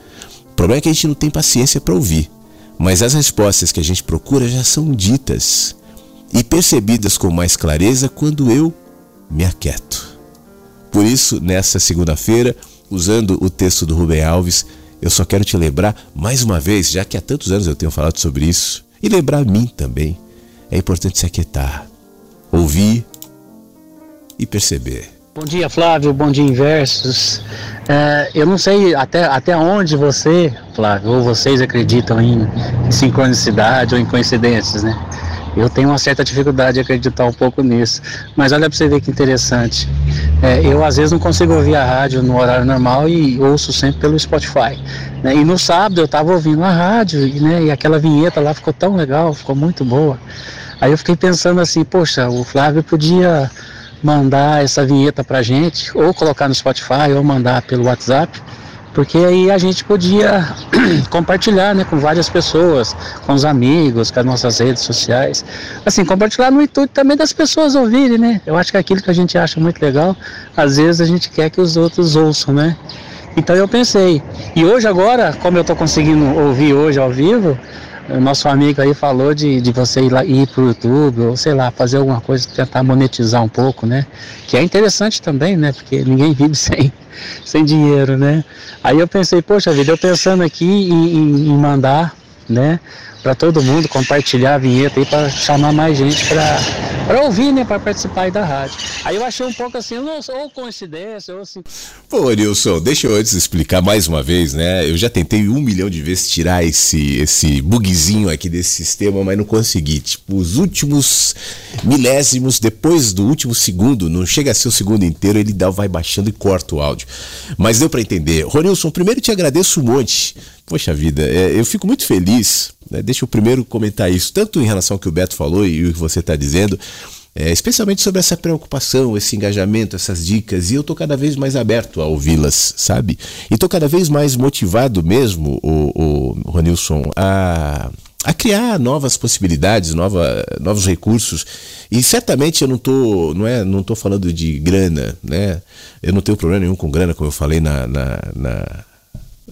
problema é que a gente não tem paciência para ouvir, mas as respostas que a gente procura já são ditas e percebidas com mais clareza quando eu me aquieto. Por isso, nessa segunda-feira, usando o texto do Rubem Alves, eu só quero te lembrar mais uma vez, já que há tantos anos eu tenho falado sobre isso, e lembrar a mim também. É importante se aquietar, ouvir e perceber. Bom dia, Flávio. Bom dia, Inversos. É, eu não sei até, até onde você, Flávio, ou vocês acreditam em sincronicidade ou em coincidências, né? Eu tenho uma certa dificuldade de acreditar um pouco nisso. Mas olha para você ver que interessante. É, eu às vezes não consigo ouvir a rádio no horário normal e ouço sempre pelo Spotify. Né? E no sábado eu estava ouvindo a rádio né? e aquela vinheta lá ficou tão legal, ficou muito boa. Aí eu fiquei pensando assim, poxa, o Flávio podia mandar essa vinheta pra gente, ou colocar no Spotify, ou mandar pelo WhatsApp, porque aí a gente podia compartilhar né, com várias pessoas, com os amigos, com as nossas redes sociais. Assim, compartilhar no intuito também das pessoas ouvirem, né? Eu acho que aquilo que a gente acha muito legal, às vezes a gente quer que os outros ouçam, né? Então eu pensei, e hoje agora, como eu estou conseguindo ouvir hoje ao vivo, o nosso amigo aí falou de, de você ir, lá, ir pro YouTube, ou sei lá, fazer alguma coisa, tentar monetizar um pouco, né? Que é interessante também, né? Porque ninguém vive sem, sem dinheiro, né? Aí eu pensei, poxa vida, eu pensando aqui em, em, em mandar, né? para todo mundo compartilhar a vinheta aí para chamar mais gente para ouvir, né, para participar aí da rádio. Aí eu achei um pouco assim, ou coincidência, ou assim. Pô, Nilson, deixa eu antes explicar mais uma vez, né? Eu já tentei um milhão de vezes tirar esse, esse bugzinho aqui desse sistema, mas não consegui. Tipo, os últimos milésimos, depois do último segundo, não chega a ser o segundo inteiro, ele dá, vai baixando e corta o áudio. Mas deu para entender. Ronilson, primeiro te agradeço um monte Poxa vida, é, eu fico muito feliz. Né? Deixa eu primeiro comentar isso, tanto em relação ao que o Beto falou e o que você está dizendo, é, especialmente sobre essa preocupação, esse engajamento, essas dicas. E eu tô cada vez mais aberto a ouvi-las, sabe? E tô cada vez mais motivado mesmo, o, o Ronilson, a a criar novas possibilidades, nova, novos recursos. E certamente eu não tô, não é, não tô falando de grana, né? Eu não tenho problema nenhum com grana, como eu falei na, na, na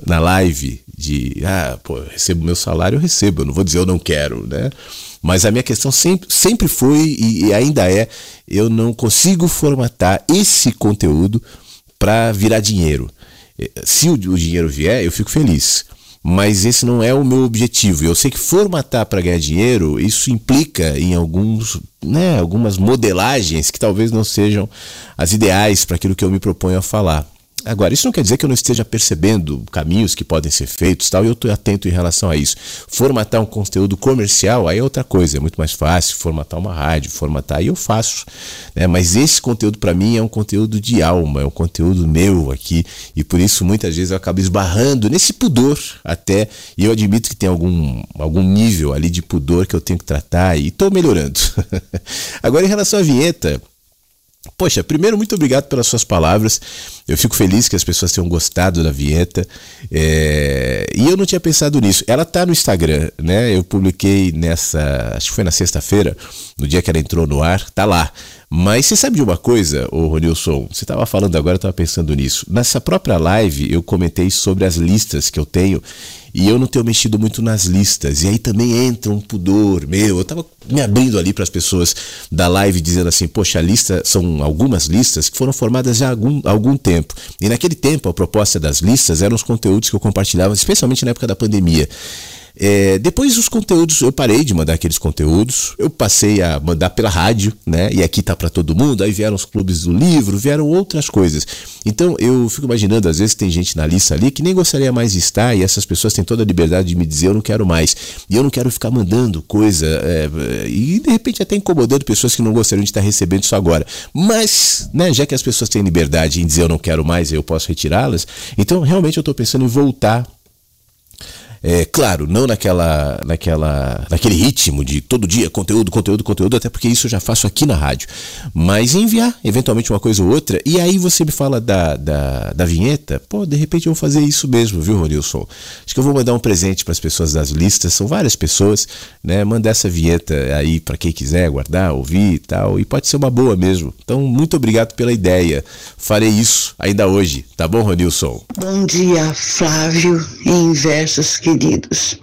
na live de ah, pô, recebo meu salário, eu recebo, eu não vou dizer eu não quero, né? Mas a minha questão sempre, sempre foi e, ainda é, eu não consigo formatar esse conteúdo para virar dinheiro. Eh, se o, o dinheiro vier, eu fico feliz. Mas esse não é o meu objetivo. Eu sei que formatar para ganhar dinheiro, isso implica em alguns, né, algumas modelagens que talvez não sejam as ideais para aquilo que eu me proponho a falar. Agora, isso não quer dizer que eu não esteja percebendo caminhos que podem ser feitos tal, e eu estou atento em relação a isso. Formatar um conteúdo comercial, aí é outra coisa, é muito mais fácil. Formatar uma rádio, formatar, aí eu faço. Né? Mas esse conteúdo para mim é um conteúdo de alma, é um conteúdo meu aqui, e por isso muitas vezes eu acabo esbarrando nesse pudor até, e eu admito que tem algum, algum nível ali de pudor que eu tenho que tratar, e estou melhorando. Agora, em relação à vinheta. Poxa, primeiro, muito obrigado pelas suas palavras. Eu fico feliz que as pessoas tenham gostado da vinheta. É... E eu não tinha pensado nisso. Ela tá no Instagram, né? Eu publiquei nessa. Acho que foi na sexta-feira, no dia que ela entrou no ar, tá lá. Mas você sabe de uma coisa, ô Ronilson? Você estava falando agora, eu estava pensando nisso. Nessa própria live, eu comentei sobre as listas que eu tenho e eu não tenho mexido muito nas listas. E aí também entra um pudor meu. Eu estava me abrindo ali para as pessoas da live dizendo assim: poxa, a lista são algumas listas que foram formadas já há algum, algum tempo. E naquele tempo, a proposta das listas eram os conteúdos que eu compartilhava, especialmente na época da pandemia. É, depois os conteúdos, eu parei de mandar aqueles conteúdos, eu passei a mandar pela rádio, né? E aqui tá para todo mundo. Aí vieram os clubes do livro, vieram outras coisas. Então eu fico imaginando, às vezes tem gente na lista ali que nem gostaria mais de estar e essas pessoas têm toda a liberdade de me dizer eu não quero mais. E eu não quero ficar mandando coisa é, e de repente até incomodando pessoas que não gostariam de estar recebendo isso agora. Mas, né, já que as pessoas têm liberdade em dizer eu não quero mais, eu posso retirá-las, então realmente eu estou pensando em voltar é, claro, não naquela, naquela, naquele ritmo de todo dia conteúdo, conteúdo, conteúdo, até porque isso eu já faço aqui na rádio. Mas enviar, eventualmente, uma coisa ou outra. E aí você me fala da, da, da vinheta. Pô, de repente eu vou fazer isso mesmo, viu, Ronilson? Acho que eu vou mandar um presente para as pessoas das listas. São várias pessoas, né? Mandar essa vinheta aí para quem quiser guardar, ouvir e tal. E pode ser uma boa mesmo. Então, muito obrigado pela ideia. Farei isso ainda hoje. Tá bom, Ronilson? Bom dia, Flávio, em versos queridos.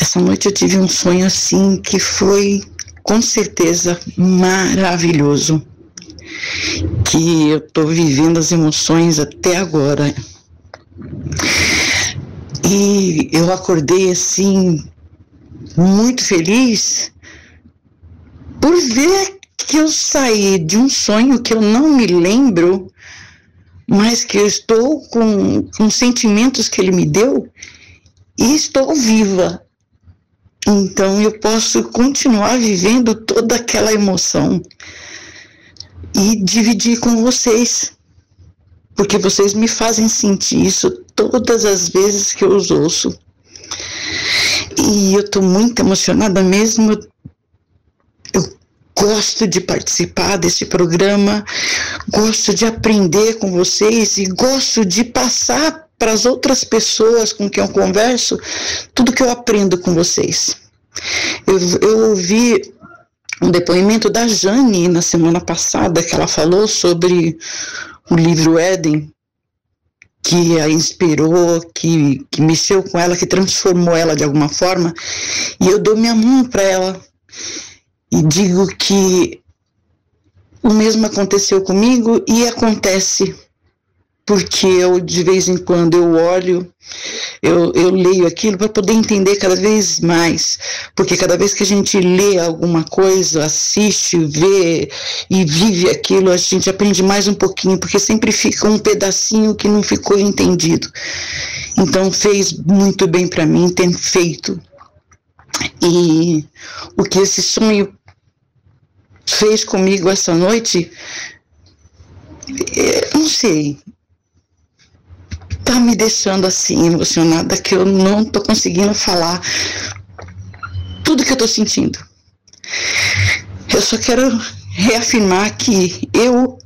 Essa noite eu tive um sonho assim que foi com certeza maravilhoso. Que eu estou vivendo as emoções até agora. E eu acordei assim, muito feliz, por ver que eu saí de um sonho que eu não me lembro mas que eu estou com, com sentimentos que ele me deu e estou viva. Então eu posso continuar vivendo toda aquela emoção e dividir com vocês, porque vocês me fazem sentir isso todas as vezes que eu os ouço. E eu estou muito emocionada mesmo. Eu gosto de participar desse programa, gosto de aprender com vocês e gosto de passar para as outras pessoas com quem eu converso tudo que eu aprendo com vocês. Eu, eu ouvi um depoimento da Jane na semana passada, que ela falou sobre o livro Éden, que a inspirou, que, que mexeu com ela, que transformou ela de alguma forma. E eu dou minha mão para ela e digo que o mesmo aconteceu comigo e acontece porque eu de vez em quando eu olho, eu, eu leio aquilo para poder entender cada vez mais, porque cada vez que a gente lê alguma coisa, assiste, vê e vive aquilo, a gente aprende mais um pouquinho, porque sempre fica um pedacinho que não ficou entendido. Então fez muito bem para mim ter feito. E o que esse sonho fez comigo essa noite, é, não sei, tá me deixando assim emocionada que eu não tô conseguindo falar tudo que eu tô sentindo. Eu só quero reafirmar que eu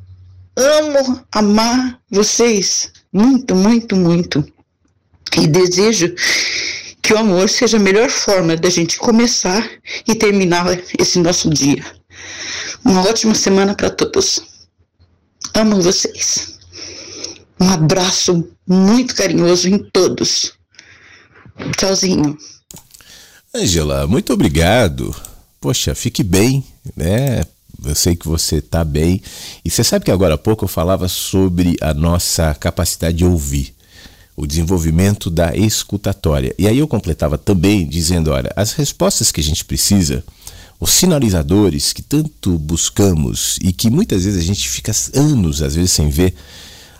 amo amar vocês muito, muito, muito. E desejo que o amor seja a melhor forma da gente começar e terminar esse nosso dia. Uma ótima semana para todos. Amo vocês. Um abraço muito carinhoso em todos. Tchauzinho. Angela, muito obrigado. Poxa, fique bem, né? Eu sei que você está bem. E você sabe que agora há pouco eu falava sobre a nossa capacidade de ouvir, o desenvolvimento da escutatória. E aí eu completava também dizendo: olha, as respostas que a gente precisa, os sinalizadores que tanto buscamos e que muitas vezes a gente fica anos, às vezes, sem ver,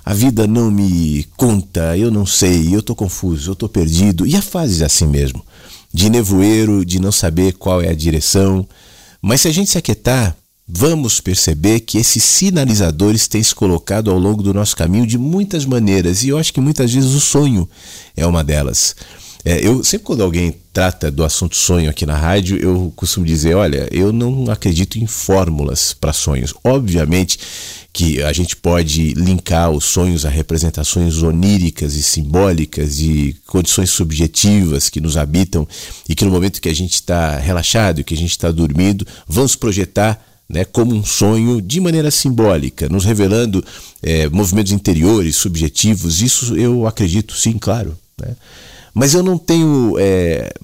a vida não me conta, eu não sei, eu estou confuso, eu estou perdido. E há fases assim mesmo, de nevoeiro, de não saber qual é a direção. Mas se a gente se aquietar, vamos perceber que esses sinalizadores têm se colocado ao longo do nosso caminho de muitas maneiras. E eu acho que muitas vezes o sonho é uma delas. É, eu sempre quando alguém trata do assunto sonho aqui na rádio, eu costumo dizer, olha, eu não acredito em fórmulas para sonhos. Obviamente que a gente pode linkar os sonhos a representações oníricas e simbólicas de condições subjetivas que nos habitam e que no momento que a gente está relaxado, que a gente está dormindo, vamos projetar né, como um sonho de maneira simbólica, nos revelando é, movimentos interiores, subjetivos. Isso eu acredito, sim, claro. Né? Mas eu não tenho é,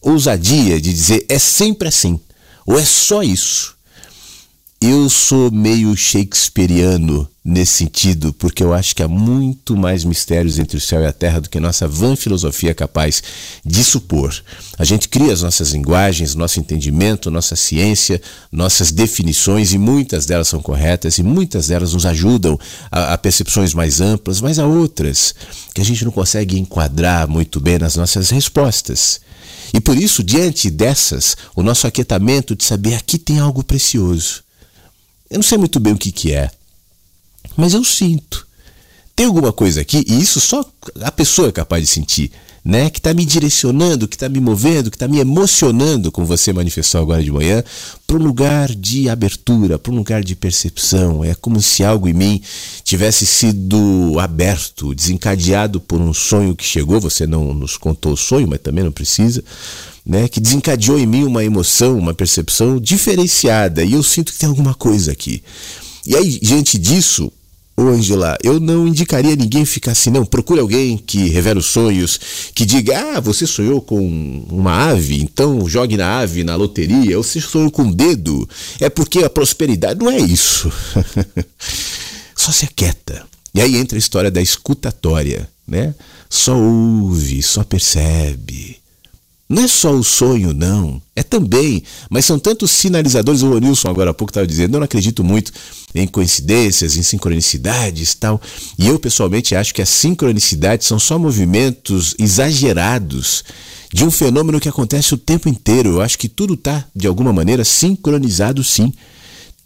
ousadia de dizer é sempre assim, ou é só isso. Eu sou meio shakespeariano nesse sentido, porque eu acho que há muito mais mistérios entre o céu e a terra do que nossa vã filosofia é capaz de supor. A gente cria as nossas linguagens, nosso entendimento, nossa ciência, nossas definições, e muitas delas são corretas, e muitas delas nos ajudam a, a percepções mais amplas, mas há outras que a gente não consegue enquadrar muito bem nas nossas respostas. E por isso, diante dessas, o nosso aquietamento de saber aqui tem algo precioso eu não sei muito bem o que, que é, mas eu sinto. Tem alguma coisa aqui, e isso só a pessoa é capaz de sentir, né? Que está me direcionando, que está me movendo, que está me emocionando, como você manifestou agora de manhã, para um lugar de abertura, para um lugar de percepção. É como se algo em mim tivesse sido aberto, desencadeado por um sonho que chegou. Você não nos contou o sonho, mas também não precisa né, que desencadeou em mim uma emoção, uma percepção diferenciada. E eu sinto que tem alguma coisa aqui. E aí, diante disso, Ô Angela, eu não indicaria ninguém ficar assim, não. Procure alguém que revela os sonhos, que diga, ah, você sonhou com uma ave, então jogue na ave na loteria, ou você sonhou com um dedo. É porque a prosperidade não é isso. só se aquieta. E aí entra a história da escutatória, né? Só ouve, só percebe Não é só o sonho, não. É também. Mas são tantos sinalizadores. O Nilson agora há pouco estava dizendo, eu não acredito muito em coincidências, em sincronicidades tal. E eu pessoalmente acho que as sincronicidades são só movimentos exagerados de um fenômeno que acontece o tempo inteiro. Eu acho que tudo está, de alguma maneira, sincronizado sim.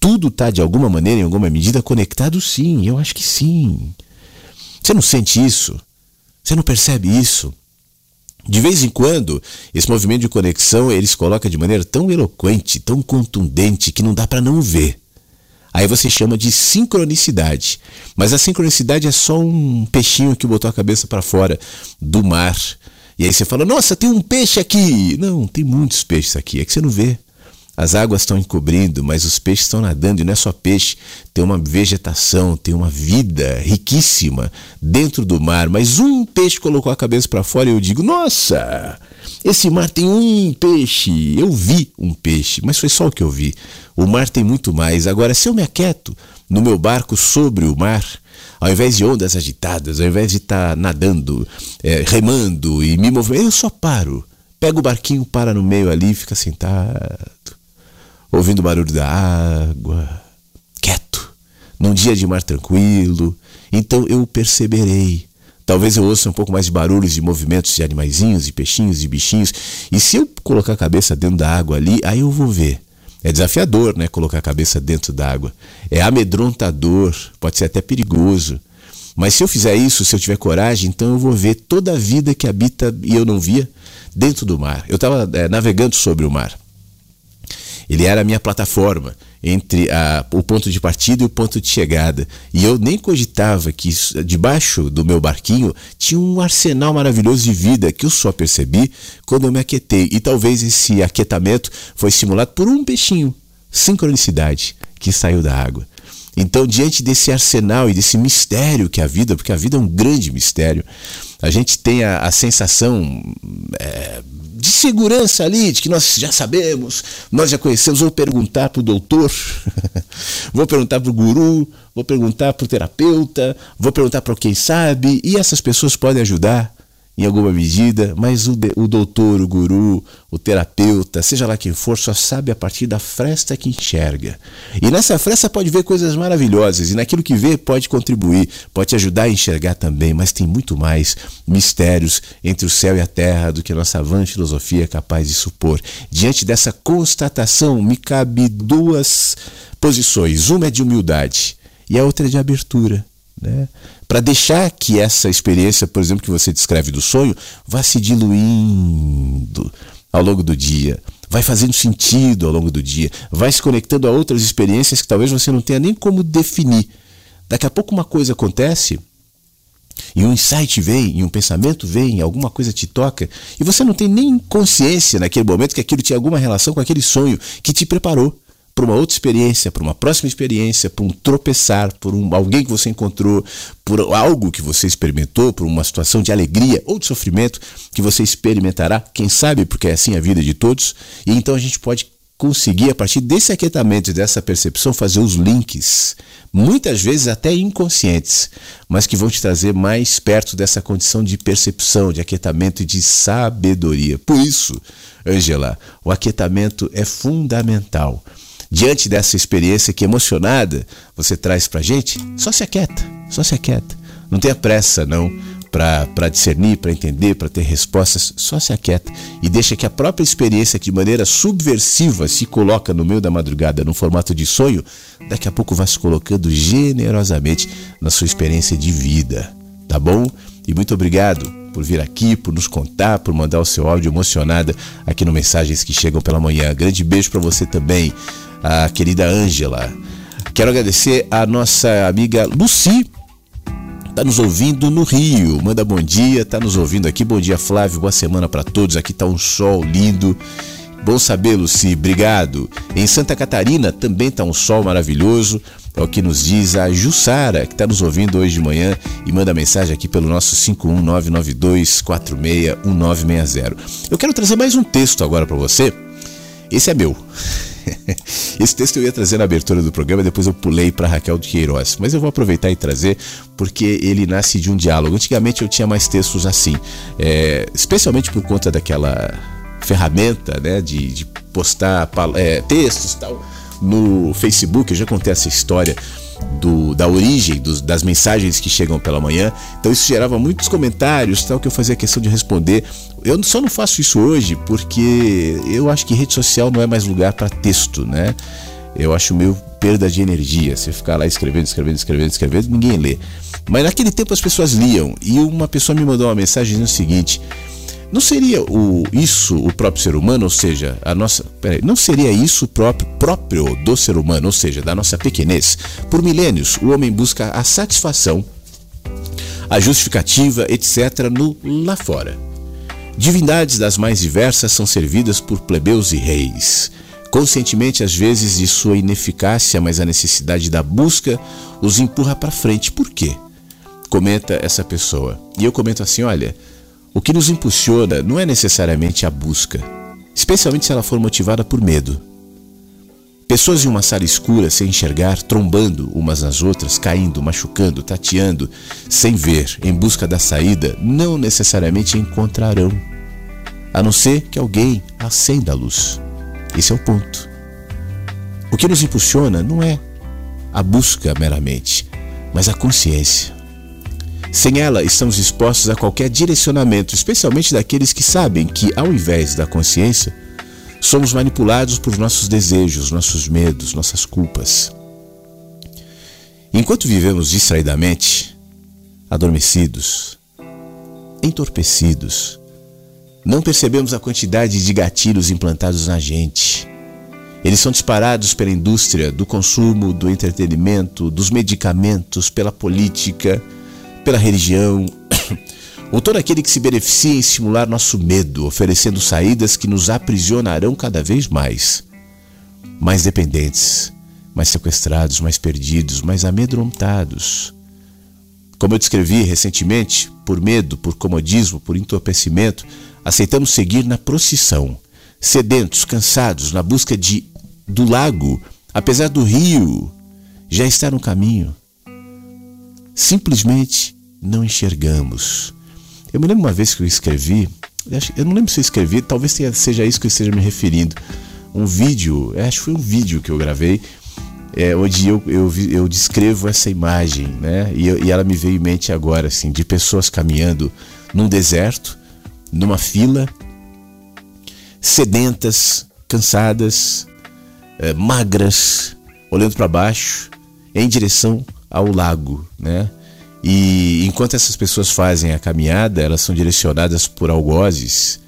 Tudo está, de alguma maneira, em alguma medida, conectado sim. Eu acho que sim. Você não sente isso? Você não percebe isso? De vez em quando, esse movimento de conexão ele se coloca de maneira tão eloquente, tão contundente, que não dá para não ver. Aí você chama de sincronicidade. Mas a sincronicidade é só um peixinho que botou a cabeça para fora do mar. E aí você fala: Nossa, tem um peixe aqui. Não, tem muitos peixes aqui. É que você não vê. As águas estão encobrindo, mas os peixes estão nadando e não é só peixe, tem uma vegetação, tem uma vida riquíssima dentro do mar. Mas um peixe colocou a cabeça para fora e eu digo: Nossa, esse mar tem um peixe. Eu vi um peixe, mas foi só o que eu vi. O mar tem muito mais. Agora, se eu me aquieto no meu barco sobre o mar, ao invés de ondas agitadas, ao invés de estar tá nadando, é, remando e me movendo, eu só paro. Pego o barquinho, para no meio ali, fica sentado ouvindo o barulho da água, quieto, num dia de mar tranquilo. Então eu perceberei. Talvez eu ouça um pouco mais de barulhos de movimentos de animaizinhos, de peixinhos, de bichinhos. E se eu colocar a cabeça dentro da água ali, aí eu vou ver. É desafiador, né? Colocar a cabeça dentro da água. É amedrontador, pode ser até perigoso. Mas se eu fizer isso, se eu tiver coragem, então eu vou ver toda a vida que habita e eu não via dentro do mar. Eu estava é, navegando sobre o mar. Ele era a minha plataforma entre a, o ponto de partida e o ponto de chegada. E eu nem cogitava que debaixo do meu barquinho tinha um arsenal maravilhoso de vida que eu só percebi quando eu me aquietei. E talvez esse aquietamento foi estimulado por um peixinho, sincronicidade, que saiu da água. Então, diante desse arsenal e desse mistério que é a vida, porque a vida é um grande mistério, a gente tem a, a sensação é, de segurança ali, de que nós já sabemos, nós já conhecemos. Vou perguntar para o doutor, vou perguntar para o guru, vou perguntar para o terapeuta, vou perguntar para quem sabe, e essas pessoas podem ajudar em alguma medida, mas o, o doutor, o guru, o terapeuta, seja lá quem for, só sabe a partir da fresta que enxerga. E nessa fresta pode ver coisas maravilhosas, e naquilo que vê pode contribuir, pode ajudar a enxergar também, mas tem muito mais mistérios entre o céu e a terra do que a nossa vã filosofia é capaz de supor. Diante dessa constatação, me cabe duas posições: uma é de humildade e a outra é de abertura. Né? Para deixar que essa experiência, por exemplo, que você descreve do sonho, vá se diluindo ao longo do dia, vai fazendo sentido ao longo do dia, vai se conectando a outras experiências que talvez você não tenha nem como definir. Daqui a pouco uma coisa acontece e um insight vem, e um pensamento vem, alguma coisa te toca, e você não tem nem consciência naquele momento que aquilo tinha alguma relação com aquele sonho que te preparou para uma outra experiência, para uma próxima experiência, para um tropeçar, por um, alguém que você encontrou, por algo que você experimentou, por uma situação de alegria ou de sofrimento que você experimentará, quem sabe, porque é assim a vida de todos, e então a gente pode conseguir, a partir desse aquietamento, dessa percepção, fazer os links, muitas vezes até inconscientes, mas que vão te trazer mais perto dessa condição de percepção, de aquietamento e de sabedoria. Por isso, Angela, o aquietamento é fundamental diante dessa experiência que emocionada você traz para gente, só se aquieta, só se aquieta. Não tenha pressa, não, para discernir, para entender, para ter respostas, só se aquieta e deixa que a própria experiência, que de maneira subversiva se coloca no meio da madrugada, no formato de sonho, daqui a pouco vai se colocando generosamente na sua experiência de vida. Tá bom? E muito obrigado por vir aqui, por nos contar, por mandar o seu áudio emocionada aqui no Mensagens que Chegam pela Manhã. Grande beijo para você também a querida Ângela. Quero agradecer a nossa amiga Luci, está nos ouvindo no Rio. Manda bom dia, está nos ouvindo aqui. Bom dia, Flávio. Boa semana para todos. Aqui está um sol lindo. Bom saber, Luci. Obrigado. Em Santa Catarina também está um sol maravilhoso. É o que nos diz a Jussara, que está nos ouvindo hoje de manhã e manda mensagem aqui pelo nosso 51992461960. Eu quero trazer mais um texto agora para você. Esse é meu. Esse texto eu ia trazer na abertura do programa, depois eu pulei para Raquel de Queiroz, mas eu vou aproveitar e trazer porque ele nasce de um diálogo. Antigamente eu tinha mais textos assim, é, especialmente por conta daquela ferramenta né, de, de postar é, textos tal no Facebook. Eu já contei essa história do, da origem dos, das mensagens que chegam pela manhã. Então isso gerava muitos comentários, tal que eu fazia questão de responder. Eu só não faço isso hoje porque eu acho que rede social não é mais lugar para texto, né? Eu acho meio perda de energia. Você ficar lá escrevendo, escrevendo, escrevendo, escrevendo, ninguém lê. Mas naquele tempo as pessoas liam e uma pessoa me mandou uma mensagem dizendo o seguinte: não seria o, isso o próprio ser humano, ou seja, a nossa. Peraí, não seria isso próprio, próprio do ser humano, ou seja, da nossa pequenez? Por milênios, o homem busca a satisfação, a justificativa, etc., no lá fora. Divindades das mais diversas são servidas por plebeus e reis. Conscientemente, às vezes, de sua ineficácia, mas a necessidade da busca os empurra para frente. Por quê? Comenta essa pessoa. E eu comento assim: olha. O que nos impulsiona não é necessariamente a busca, especialmente se ela for motivada por medo. Pessoas em uma sala escura, sem enxergar, trombando umas nas outras, caindo, machucando, tateando, sem ver, em busca da saída, não necessariamente encontrarão, a não ser que alguém acenda a luz. Esse é o ponto. O que nos impulsiona não é a busca meramente, mas a consciência. Sem ela, estamos expostos a qualquer direcionamento, especialmente daqueles que sabem que, ao invés da consciência, somos manipulados por nossos desejos, nossos medos, nossas culpas. Enquanto vivemos distraidamente, adormecidos, entorpecidos, não percebemos a quantidade de gatilhos implantados na gente. Eles são disparados pela indústria do consumo, do entretenimento, dos medicamentos, pela política pela religião, ou todo aquele que se beneficia em estimular nosso medo, oferecendo saídas que nos aprisionarão cada vez mais. Mais dependentes, mais sequestrados, mais perdidos, mais amedrontados. Como eu descrevi recentemente, por medo, por comodismo, por entorpecimento, aceitamos seguir na procissão, sedentos, cansados, na busca de do lago, apesar do rio já estar no caminho. Simplesmente não enxergamos. Eu me lembro uma vez que eu escrevi, eu não lembro se eu escrevi, talvez seja isso que eu esteja me referindo. Um vídeo, acho que foi um vídeo que eu gravei, é, onde eu, eu, eu descrevo essa imagem, né? E, e ela me veio em mente agora, assim, de pessoas caminhando num deserto, numa fila, sedentas, cansadas, é, magras, olhando para baixo, em direção ao lago, né? E enquanto essas pessoas fazem a caminhada, elas são direcionadas por algozes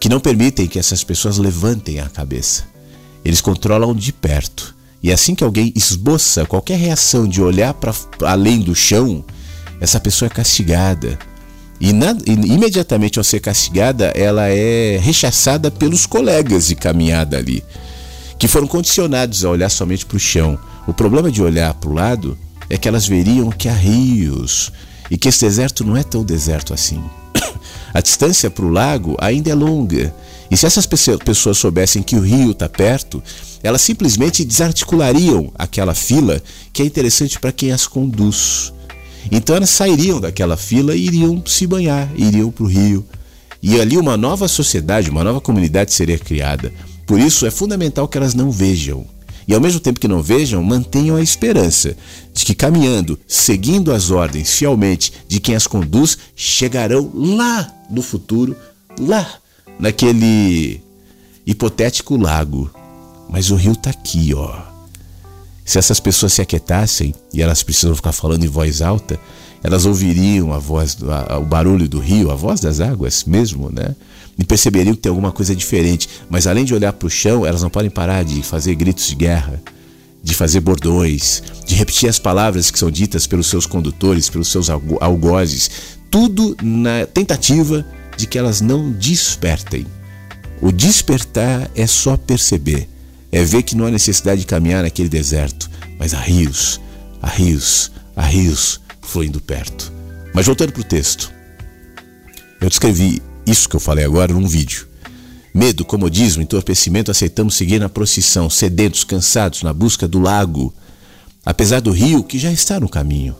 que não permitem que essas pessoas levantem a cabeça. Eles controlam de perto. E assim que alguém esboça qualquer reação de olhar para além do chão, essa pessoa é castigada. E, na, e, imediatamente ao ser castigada, ela é rechaçada pelos colegas de caminhada ali, que foram condicionados a olhar somente para o chão. O problema de olhar para o lado é que elas veriam que há rios e que esse deserto não é tão deserto assim. A distância para o lago ainda é longa. E se essas pessoas soubessem que o rio está perto, elas simplesmente desarticulariam aquela fila que é interessante para quem as conduz. Então elas sairiam daquela fila e iriam se banhar, iriam para o rio. E ali uma nova sociedade, uma nova comunidade seria criada. Por isso é fundamental que elas não vejam e ao mesmo tempo que não vejam, mantenham a esperança de que caminhando, seguindo as ordens fielmente de quem as conduz, chegarão lá no futuro, lá naquele hipotético lago. Mas o rio está aqui, ó. Se essas pessoas se aquietassem e elas precisam ficar falando em voz alta, elas ouviriam a voz, a, o barulho do rio, a voz das águas mesmo, né? e perceberiam que tem alguma coisa diferente. Mas além de olhar para o chão, elas não podem parar de fazer gritos de guerra, de fazer bordões, de repetir as palavras que são ditas pelos seus condutores, pelos seus algozes, tudo na tentativa de que elas não despertem. O despertar é só perceber, é ver que não há necessidade de caminhar naquele deserto, mas há rios, há rios, há rios fluindo perto. Mas voltando para o texto, eu descrevi isso que eu falei agora num vídeo. Medo, comodismo, entorpecimento, aceitamos seguir na procissão, sedentos, cansados, na busca do lago, apesar do rio que já está no caminho.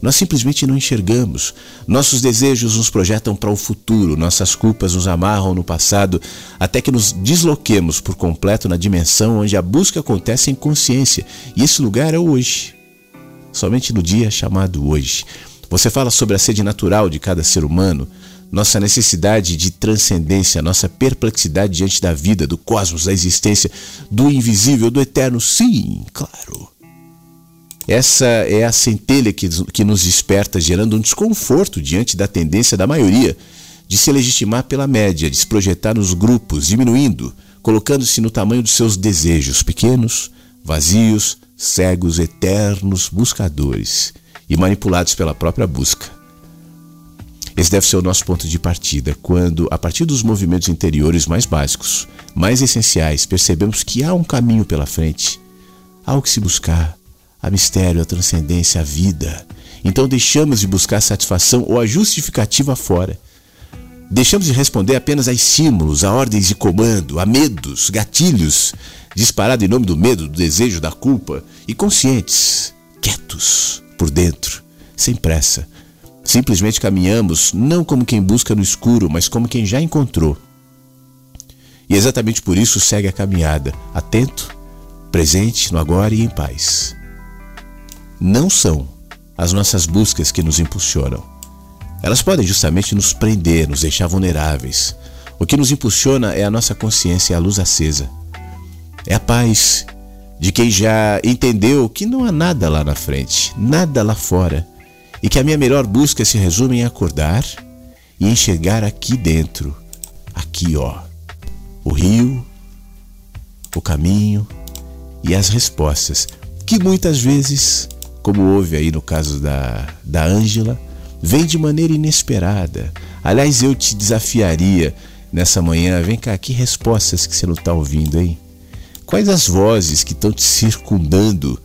Nós simplesmente não enxergamos. Nossos desejos nos projetam para o futuro, nossas culpas nos amarram no passado, até que nos desloquemos por completo na dimensão onde a busca acontece em consciência. E esse lugar é o hoje. Somente no dia chamado hoje. Você fala sobre a sede natural de cada ser humano, nossa necessidade de transcendência, nossa perplexidade diante da vida, do cosmos, da existência, do invisível, do eterno. Sim, claro. Essa é a centelha que, que nos desperta, gerando um desconforto diante da tendência da maioria de se legitimar pela média, de se projetar nos grupos, diminuindo, colocando-se no tamanho dos seus desejos pequenos, vazios, cegos, eternos buscadores e manipulados pela própria busca. Esse deve ser o nosso ponto de partida, quando, a partir dos movimentos interiores mais básicos, mais essenciais, percebemos que há um caminho pela frente, há o que se buscar, a mistério, a transcendência, a vida. Então deixamos de buscar satisfação ou a justificativa fora. Deixamos de responder apenas a estímulos, a ordens de comando, a medos, gatilhos, disparados em nome do medo, do desejo, da culpa, e conscientes, quietos, por dentro, sem pressa. Simplesmente caminhamos não como quem busca no escuro, mas como quem já encontrou. E exatamente por isso segue a caminhada, atento, presente no agora e em paz não são as nossas buscas que nos impulsionam. Elas podem justamente nos prender, nos deixar vulneráveis. O que nos impulsiona é a nossa consciência, a luz acesa. É a paz de quem já entendeu que não há nada lá na frente, nada lá fora, e que a minha melhor busca se resume em acordar e enxergar aqui dentro, aqui ó, o rio, o caminho e as respostas que muitas vezes como houve aí no caso da da Ângela, vem de maneira inesperada. Aliás, eu te desafiaria nessa manhã, vem cá, que respostas que você não está ouvindo, hein? Quais as vozes que estão te circundando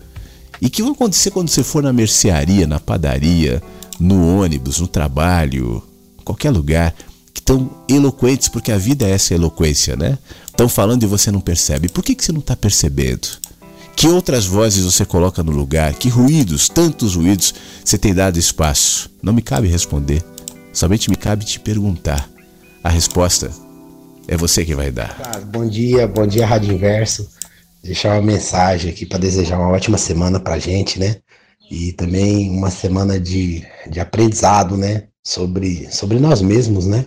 e que vão acontecer quando você for na mercearia, na padaria, no ônibus, no trabalho, qualquer lugar, que estão eloquentes, porque a vida é essa eloquência, né? Estão falando e você não percebe. Por que, que você não está percebendo? Que outras vozes você coloca no lugar? Que ruídos, tantos ruídos, você tem dado espaço? Não me cabe responder. Somente me cabe te perguntar. A resposta é você que vai dar. bom dia, bom dia, Rádio Inverso. Deixar uma mensagem aqui para desejar uma ótima semana para gente, né? E também uma semana de, de aprendizado, né? Sobre, sobre nós mesmos, né?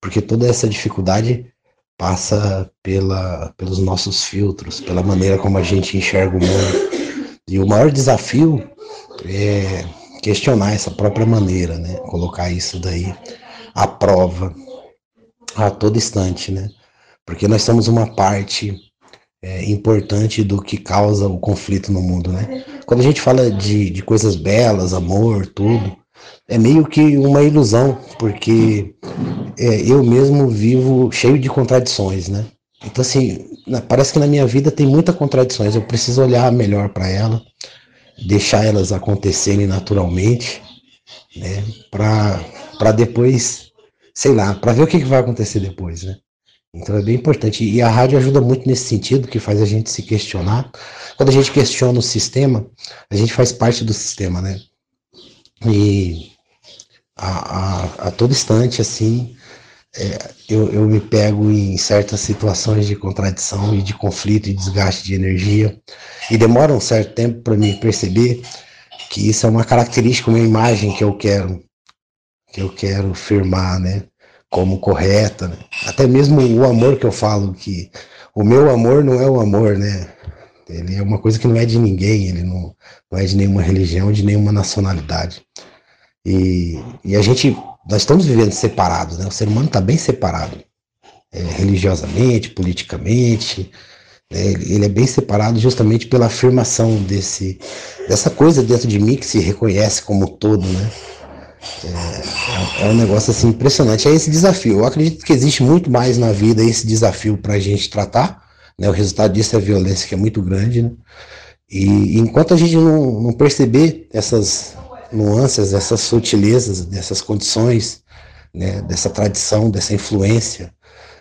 Porque toda essa dificuldade passa pela, pelos nossos filtros, pela maneira como a gente enxerga o mundo. E o maior desafio é questionar essa própria maneira, né? Colocar isso daí à prova a todo instante, né? Porque nós somos uma parte é, importante do que causa o conflito no mundo, né? Quando a gente fala de, de coisas belas, amor, tudo, é meio que uma ilusão, porque é, eu mesmo vivo cheio de contradições, né? Então, assim, parece que na minha vida tem muitas contradições. Eu preciso olhar melhor para ela, deixar elas acontecerem naturalmente, né? Para depois, sei lá, para ver o que, que vai acontecer depois, né? Então é bem importante. E a rádio ajuda muito nesse sentido, que faz a gente se questionar. Quando a gente questiona o sistema, a gente faz parte do sistema, né? E a, a, a todo instante, assim, é, eu, eu me pego em certas situações de contradição e de conflito e desgaste de energia. E demora um certo tempo para me perceber que isso é uma característica, uma imagem que eu quero, que eu quero firmar, né? Como correta. Né? Até mesmo o amor que eu falo, que o meu amor não é o amor, né? Ele é uma coisa que não é de ninguém, ele não, não é de nenhuma religião, de nenhuma nacionalidade. E, e a gente, nós estamos vivendo separados, né? O ser humano está bem separado, é, religiosamente, politicamente. Né? Ele é bem separado justamente pela afirmação desse, dessa coisa dentro de mim que se reconhece como todo, né? É, é, um negócio assim impressionante. É esse desafio. Eu acredito que existe muito mais na vida esse desafio para a gente tratar. Né? O resultado disso é violência que é muito grande. Né? E enquanto a gente não, não perceber essas nuances, essas sutilezas, dessas condições, né, dessa tradição, dessa influência,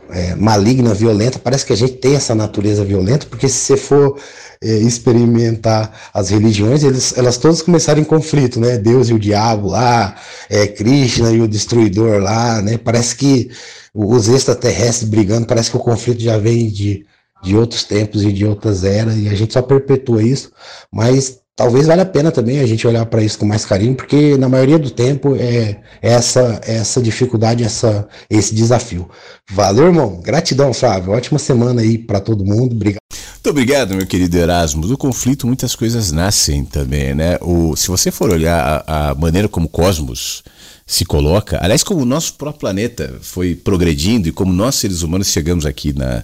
é, maligna, violenta. Parece que a gente tem essa natureza violenta, porque se você for é, experimentar as religiões, eles, elas todas começaram em conflito, né? Deus e o diabo lá, é, Krishna e o destruidor lá, né? Parece que os extraterrestres brigando, parece que o conflito já vem de, de outros tempos e de outras eras, e a gente só perpetua isso, mas talvez valha a pena também a gente olhar para isso com mais carinho, porque na maioria do tempo é essa essa dificuldade, essa esse desafio. Valeu, irmão. Gratidão, Flávio. Ótima semana aí para todo mundo. Obrigado. Muito obrigado, meu querido Erasmo. Do conflito muitas coisas nascem também, né? O, se você for olhar a, a maneira como o cosmos se coloca, aliás, como o nosso próprio planeta foi progredindo e como nós seres humanos chegamos aqui na,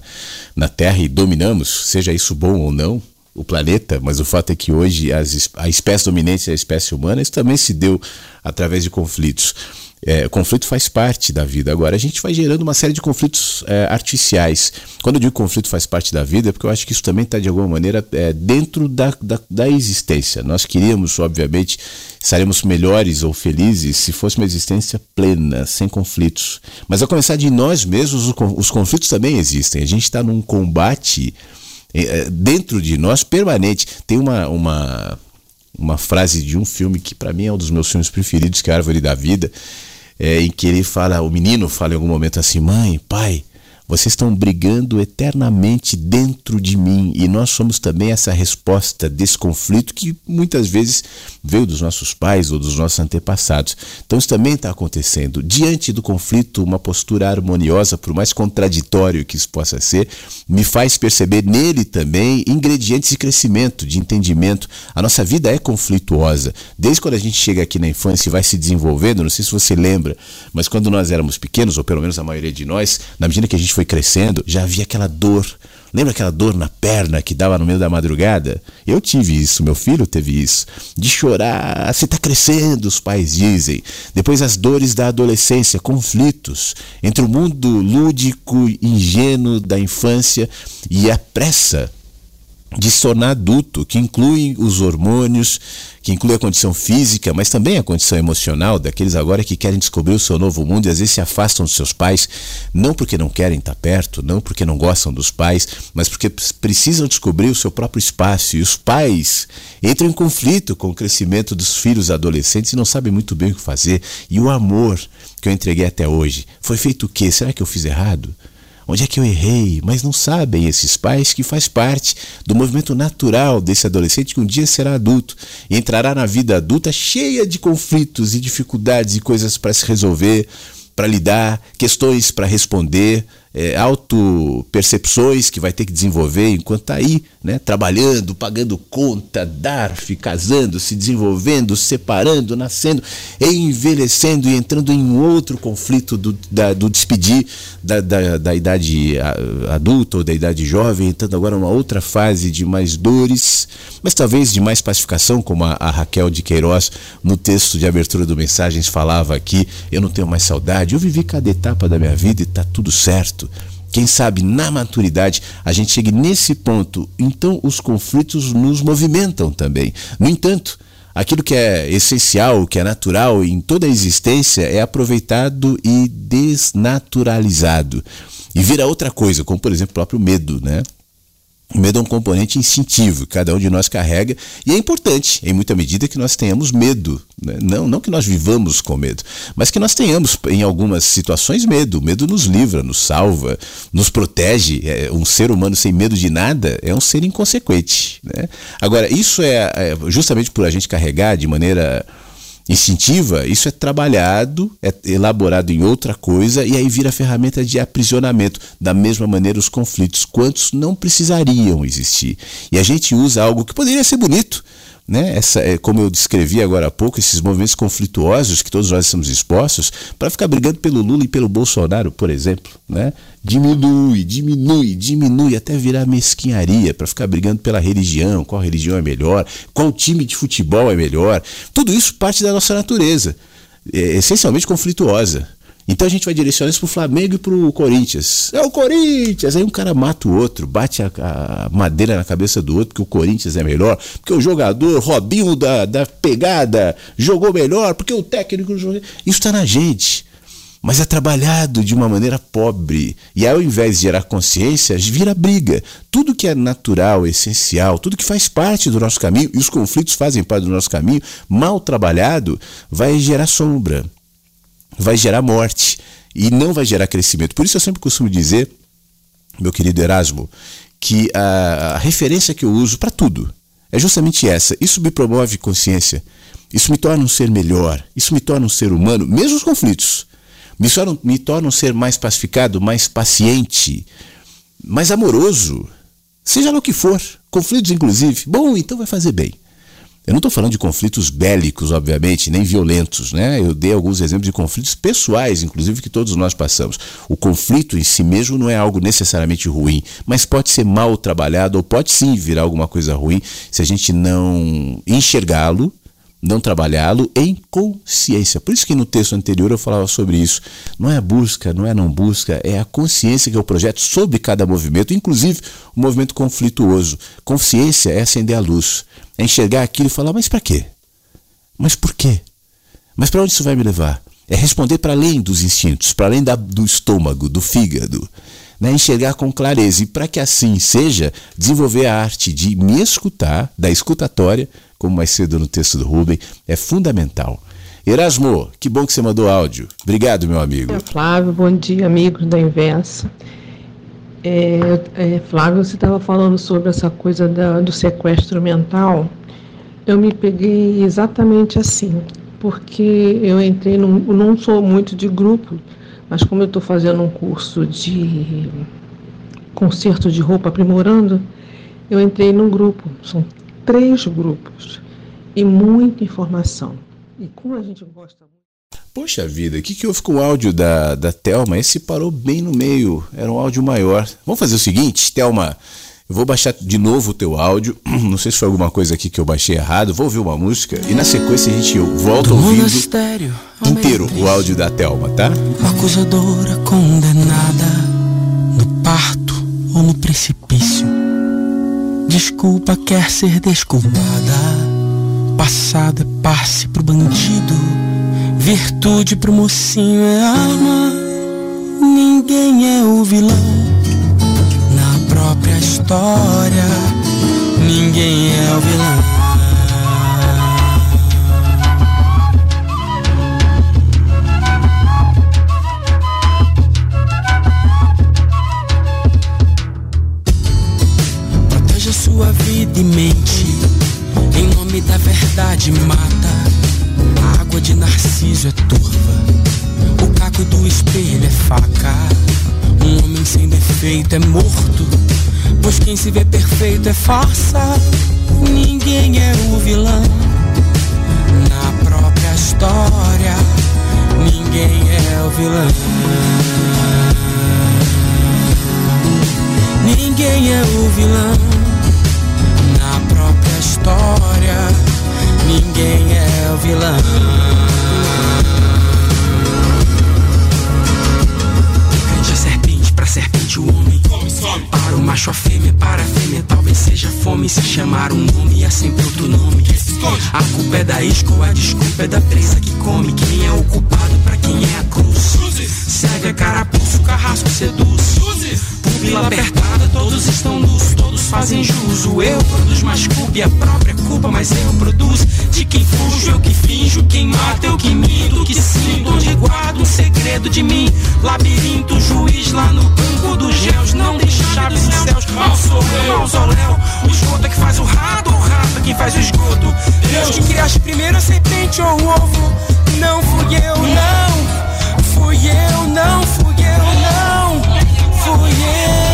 na Terra e dominamos, seja isso bom ou não, o planeta, mas o fato é que hoje as, a espécie dominante é a espécie humana, isso também se deu através de conflitos. É, conflito faz parte da vida. Agora, a gente vai gerando uma série de conflitos é, artificiais. Quando eu digo conflito faz parte da vida, é porque eu acho que isso também está, de alguma maneira, é, dentro da, da, da, existência. Nós queríamos, obviamente, estaremos melhores ou felizes se fosse uma existência plena, sem conflitos. Mas, a começar de nós mesmos, os conflitos também existem. A gente está num combate é, dentro de nós permanente. Tem uma, uma, uma frase de um filme que para mim é um dos meus filmes preferidos, que é a Árvore da Vida, é, em que ele fala, o menino fala em algum momento assim, mãe, pai, vocês estão brigando eternamente dentro de mim e nós somos também essa resposta desse conflito que muitas vezes veio dos nossos pais ou dos nossos antepassados. Então isso também está acontecendo. Diante do conflito, uma postura harmoniosa, por mais contraditório que isso possa ser, me faz perceber nele também ingredientes de crescimento, de entendimento. A nossa vida é conflituosa. Desde quando a gente chega aqui na infância e vai se desenvolvendo, não sei se você lembra, mas quando nós éramos pequenos, ou pelo menos a maioria de nós, na medida que a gente foi crescendo, já havia aquela dor. Lembra aquela dor na perna que dava no meio da madrugada? Eu tive isso, meu filho teve isso. De chorar, você está crescendo, os pais dizem. Depois as dores da adolescência, conflitos entre o mundo lúdico, ingênuo da infância e a pressa de se tornar adulto, que inclui os hormônios, que inclui a condição física, mas também a condição emocional daqueles agora que querem descobrir o seu novo mundo e às vezes se afastam dos seus pais, não porque não querem estar perto, não porque não gostam dos pais, mas porque precisam descobrir o seu próprio espaço. E os pais entram em conflito com o crescimento dos filhos adolescentes e não sabem muito bem o que fazer. E o amor que eu entreguei até hoje, foi feito o quê? Será que eu fiz errado? Onde é que eu errei? Mas não sabem esses pais que faz parte do movimento natural desse adolescente que um dia será adulto e entrará na vida adulta cheia de conflitos e dificuldades e coisas para se resolver, para lidar, questões para responder, é, autopercepções que vai ter que desenvolver enquanto está aí, né, trabalhando, pagando conta, dar, casando, se desenvolvendo, separando, nascendo, envelhecendo e entrando em outro conflito do, da, do despedir da, da, da, idade adulta ou da idade jovem, entrando agora numa outra fase de mais dores, mas talvez de mais pacificação, como a, a Raquel de Queiroz no texto de abertura do Mensagens falava aqui, eu não tenho mais saudade, eu vivi cada etapa da minha vida e está tudo certo certo. Quem sabe na maturidade a gente chegue nesse ponto, então os conflitos nos movimentam também. No entanto, aquilo que é essencial, que é natural em toda a existência é aproveitado e desnaturalizado. E vira outra coisa, como por exemplo o próprio medo, né? O medo é um componente instintivo, cada um de nós carrega, e é importante, em muita medida, que nós tenhamos medo. Né? Não, não que nós vivamos com medo, mas que nós tenhamos, em algumas situações, medo. O medo nos livra, nos salva, nos protege. É, um ser humano sem medo de nada é um ser inconsequente. Né? Agora, isso é, é justamente por a gente carregar de maneira instintiva, isso é trabalhado, é elaborado em outra coisa e aí vira ferramenta de aprisionamento. Da mesma maneira, os conflitos, quantos não precisariam existir. E a gente usa algo que poderia ser bonito, né? Essa, é, como eu descrevi agora há pouco, esses movimentos conflituosos que todos nós estamos expostos, para ficar brigando pelo Lula e pelo Bolsonaro, por exemplo. Né? Diminui, diminui, diminui, até virar mesquinharia, para ficar brigando pela religião, qual religião é melhor, qual time de futebol é melhor. Tudo isso parte da nossa natureza, é, essencialmente conflituosa. Então a gente vai direcionar isso pro Flamengo e pro Corinthians. É o Corinthians! Aí um cara mata o outro, bate a, a madeira na cabeça do outro, porque o Corinthians é melhor, porque o jogador Robinho da, da pegada jogou melhor, porque o técnico jogou. Isso está na gente. mas é trabalhado de uma maneira pobre. E ao invés de gerar consciência, vira briga. Tudo que é natural, essencial, tudo que faz parte do nosso caminho, e os conflitos fazem parte do nosso caminho, mal trabalhado, vai gerar sombra, vai gerar morte e não vai gerar crescimento. Por isso eu sempre costumo dizer, meu querido Erasmo, que a, a referência que eu uso para tudo é justamente essa. Isso me promove consciência. Isso me torna um ser melhor. Isso me torna um ser humano, mesmo os conflitos me tornam, me tornam um ser mais pacificado, mais paciente, mais amoroso, seja no que for, conflitos inclusive. Bom, então vai fazer bem. Eu não estou falando de conflitos bélicos, obviamente, nem violentos, né? Eu dei alguns exemplos de conflitos pessoais, inclusive, que todos nós passamos. O conflito em si mesmo não é algo necessariamente ruim, mas pode ser mal trabalhado ou pode sim virar alguma coisa ruim se a gente não enxergá-lo não trabalhá-lo em consciência. Por isso que no texto anterior eu falava sobre isso. Não é a busca, não é a não busca, é a consciência que é o projeto sobre cada movimento, inclusive o movimento conflituoso. Consciência é acender a luz, é enxergar aquilo e falar, mas para quê? Mas por quê? Mas para onde isso vai me levar? É responder para além dos instintos, para além da, do estômago, do fígado. Né? Enxergar com clareza. E para que assim seja, desenvolver a arte de me escutar, da escutatória, como mais cedo no texto do Rubem, é fundamental. Erasmo, que bom que você mandou áudio. Obrigado, meu amigo. É, Flávio, bom dia, amigos da Inversa. É, é, Flávio, você estava falando sobre essa coisa da, do sequestro mental. Eu me peguei exatamente assim, porque eu entrei num. Não sou muito de grupo, mas como eu estou fazendo um curso de conserto de roupa aprimorando, eu entrei num grupo. São três grupos e muita informação. E como a gente gosta muito. Poxa vida, o que, que houve com o áudio da, da Thelma? Esse parou bem no meio, era um áudio maior. Vamos fazer o seguinte, Thelma, eu vou baixar de novo o teu áudio. Não sei se foi alguma coisa aqui que eu baixei errado. Vou ouvir uma música e na sequência a gente volta ouvindo inteiro o áudio da Thelma, tá? Acusadora condenada no parto ou no precipício Desculpa quer ser desculpada. Passado é passe pro bandido. Virtude pro mocinho é arma. Ninguém é o vilão. Na própria história, ninguém é o vilão. Sua vida e mente. Em nome da verdade mata. A água de narciso é turva. O caco do espelho é faca. Um homem sem defeito é morto. Pois quem se vê perfeito é farsa. Ninguém é o vilão. Na própria história, ninguém é o vilão. Ninguém é o vilão história, ninguém é o vilão. A serpente, pra serpente o homem. Para o macho a fêmea, para a fêmea talvez seja fome. Se chamar um nome é sempre outro nome. A culpa é da isca, a desculpa é da presa que come. Quem é o culpado pra quem é a cruz? Segue a carapuço, carrasco seduz. Pupila apertada, todos estão nus, todos fazem jus. O eu produz mais culpa e a própria culpa, mas eu produzo. De quem fujo, eu que finjo, quem mata, eu que minto, que sinto, onde guardo um segredo de mim. Labirinto, juiz lá no banco dos réus, não deixa chaves nos céus. Mausoléu, mausoléu, o esgoto é que faz o rato, o rato é quem faz o esgoto. Deus que criaste primeiro a serpente ou o ovo, não fui eu, não. Fui eu, não fui eu, não. Fui eu.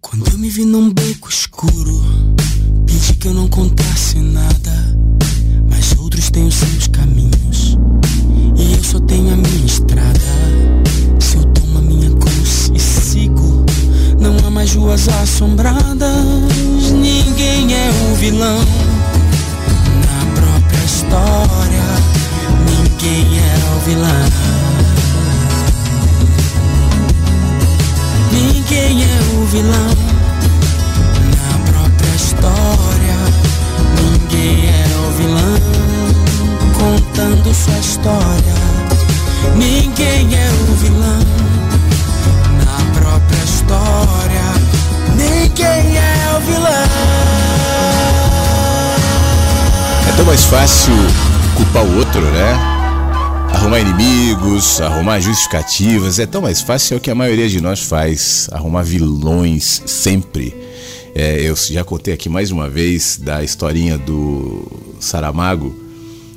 Quando eu me vi num beco escuro, que eu não contasse nada. Mas outros têm os seus caminhos, e eu só tenho a minha estrada. Se eu tomo a minha cruz e sigo, não há mais ruas assombradas. Ninguém é o vilão na própria história. Ninguém é o vilão. Ninguém é o vilão conhece a história. Ninguém é o vilão na própria história. Ninguém é o vilão. É tão mais fácil culpar o outro, né? Arrumar inimigos, arrumar justificativas, é tão mais fácil é o que a maioria de nós faz, arrumar vilões sempre. É, eu já contei aqui mais uma vez da historinha do Saramago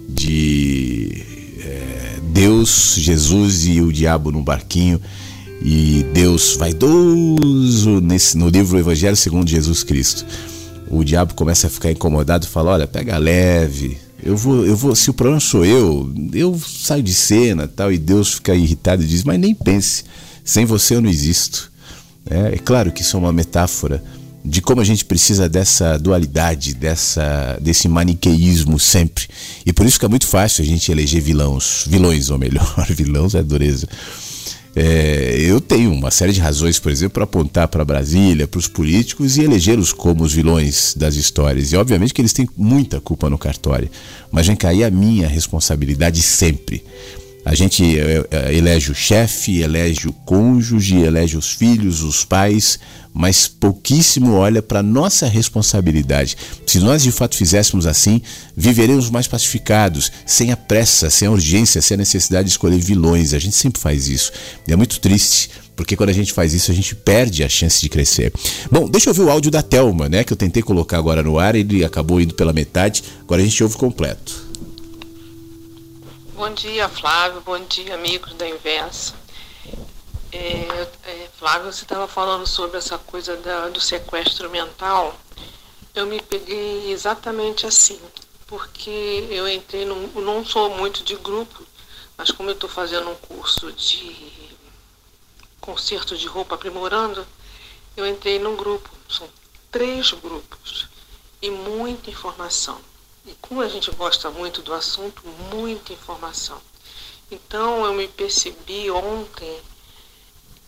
de é, Deus, Jesus e o diabo num barquinho e Deus vaidoso nesse, no livro Evangelho segundo Jesus Cristo. O diabo começa a ficar incomodado e fala: Olha, pega leve, eu vou, eu vou, se o problema sou eu, eu saio de cena tal. E Deus fica irritado e diz: Mas nem pense, sem você eu não existo. É, é claro que isso é uma metáfora de como a gente precisa dessa dualidade, dessa, desse maniqueísmo sempre. E por isso fica muito fácil a gente eleger vilões, vilões ou melhor, vilões é dureza. É, eu tenho uma série de razões, por exemplo, para apontar para Brasília, para os políticos e elegê-los como os vilões das histórias. E obviamente que eles têm muita culpa no cartório, mas vem cair a minha responsabilidade sempre. A gente é, é, elege o chefe, elege o cônjuge, elege os filhos, os pais, mas pouquíssimo olha para nossa responsabilidade. Se nós de fato fizéssemos assim, viveremos mais pacificados, sem a pressa, sem a urgência, sem a necessidade de escolher vilões. A gente sempre faz isso. E é muito triste, porque quando a gente faz isso, a gente perde a chance de crescer. Bom, deixa eu ouvir o áudio da Telma, né, que eu tentei colocar agora no ar, ele acabou indo pela metade. Agora a gente ouve completo. Bom dia, Flávio. Bom dia, amigos da Inversa. É, é, Flávio, você estava falando sobre essa coisa da, do sequestro mental. Eu me peguei exatamente assim, porque eu entrei num. Não sou muito de grupo, mas como eu estou fazendo um curso de conserto de roupa aprimorando, eu entrei num grupo. São três grupos e muita informação. E como a gente gosta muito do assunto, muita informação. Então eu me percebi ontem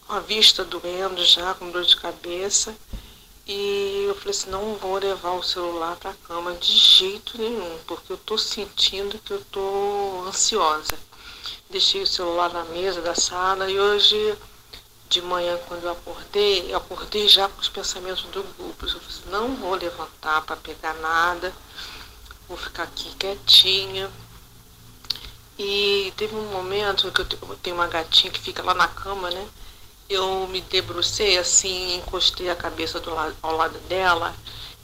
com a vista doendo já, com dor de cabeça. E eu falei assim, não vou levar o celular para a cama de jeito nenhum, porque eu estou sentindo que eu estou ansiosa. Deixei o celular na mesa da sala e hoje de manhã quando eu acordei, eu acordei já com os pensamentos do grupo. Eu falei assim, não vou levantar para pegar nada, vou ficar aqui quietinha. E teve um momento que eu tenho uma gatinha que fica lá na cama, né? eu me debrucei assim, encostei a cabeça do lado, ao lado dela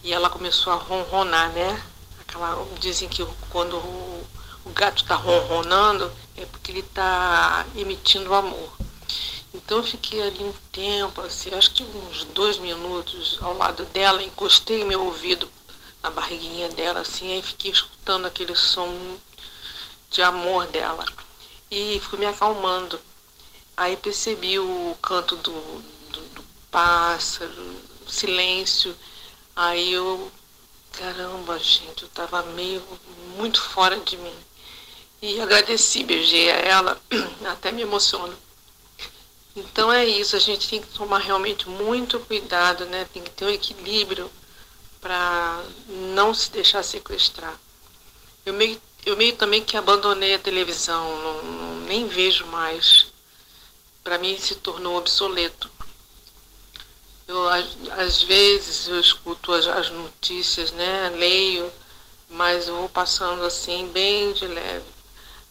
e ela começou a ronronar, né? Aquela, dizem que quando o, o gato está ronronando é porque ele está emitindo amor. Então eu fiquei ali um tempo, assim, acho que uns dois minutos ao lado dela, encostei meu ouvido na barriguinha dela, assim, aí fiquei escutando aquele som de amor dela. E fui me acalmando. Aí percebi o canto do, do, do pássaro, o silêncio. Aí eu, caramba, gente, eu estava meio muito fora de mim. E agradeci, beijei a ela, até me emociono. Então é isso, a gente tem que tomar realmente muito cuidado, né? Tem que ter um equilíbrio para não se deixar sequestrar. Eu meio, eu meio também que abandonei a televisão, não, não nem vejo mais para mim se tornou obsoleto. Eu, às vezes eu escuto as, as notícias, né, leio, mas eu vou passando assim bem de leve.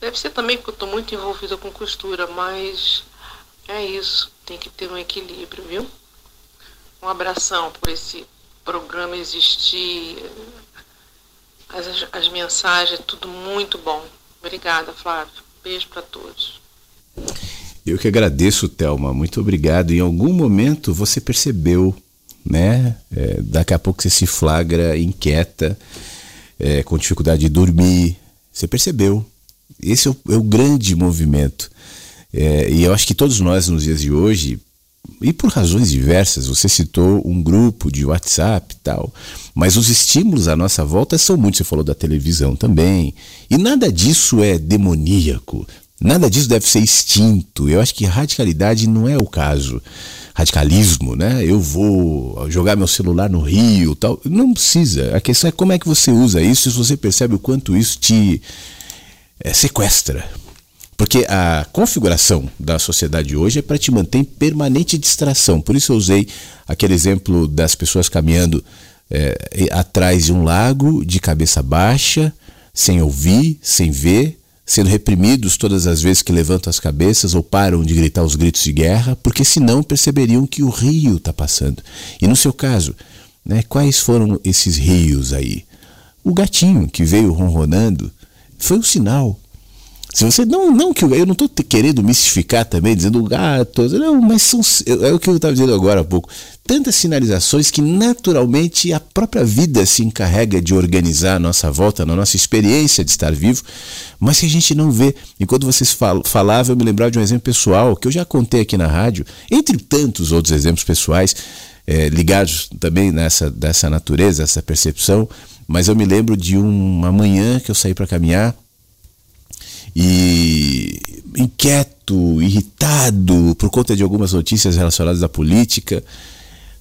Deve ser também porque eu estou muito envolvida com costura, mas é isso, tem que ter um equilíbrio, viu? Um abração por esse programa existir, as, as mensagens, tudo muito bom. Obrigada, Flávio. Beijo para todos. Eu que agradeço, Thelma. Muito obrigado. Em algum momento você percebeu, né? É, daqui a pouco você se flagra inquieta, é, com dificuldade de dormir. Você percebeu. Esse é o, é o grande movimento. É, e eu acho que todos nós, nos dias de hoje, e por razões diversas, você citou um grupo de WhatsApp e tal, mas os estímulos à nossa volta são muitos. Você falou da televisão também, e nada disso é demoníaco, Nada disso deve ser extinto. Eu acho que radicalidade não é o caso. Radicalismo, né? Eu vou jogar meu celular no rio, tal. Não precisa. A questão é como é que você usa isso, se você percebe o quanto isso te é, sequestra. Porque a configuração da sociedade hoje é para te manter em permanente distração. Por isso eu usei aquele exemplo das pessoas caminhando é, atrás de um lago, de cabeça baixa, sem ouvir, sem ver, sendo reprimidos todas as vezes que levantam as cabeças ou param de gritar os gritos de guerra, porque senão perceberiam que o rio está passando. E no seu caso, né, quais foram esses rios aí? O gatinho que veio ronronando foi o sinal se você não, não que eu não estou querendo mistificar também, dizendo gato, não, mas são, é o que eu estava dizendo agora há pouco. Tantas sinalizações que naturalmente a própria vida se encarrega de organizar a nossa volta, na nossa experiência de estar vivo, mas que a gente não vê. Enquanto vocês fal falavam, eu me lembrava de um exemplo pessoal que eu já contei aqui na rádio, entre tantos outros exemplos pessoais é, ligados também nessa dessa natureza, essa percepção. Mas eu me lembro de uma manhã que eu saí para caminhar e inquieto, irritado por conta de algumas notícias relacionadas à política,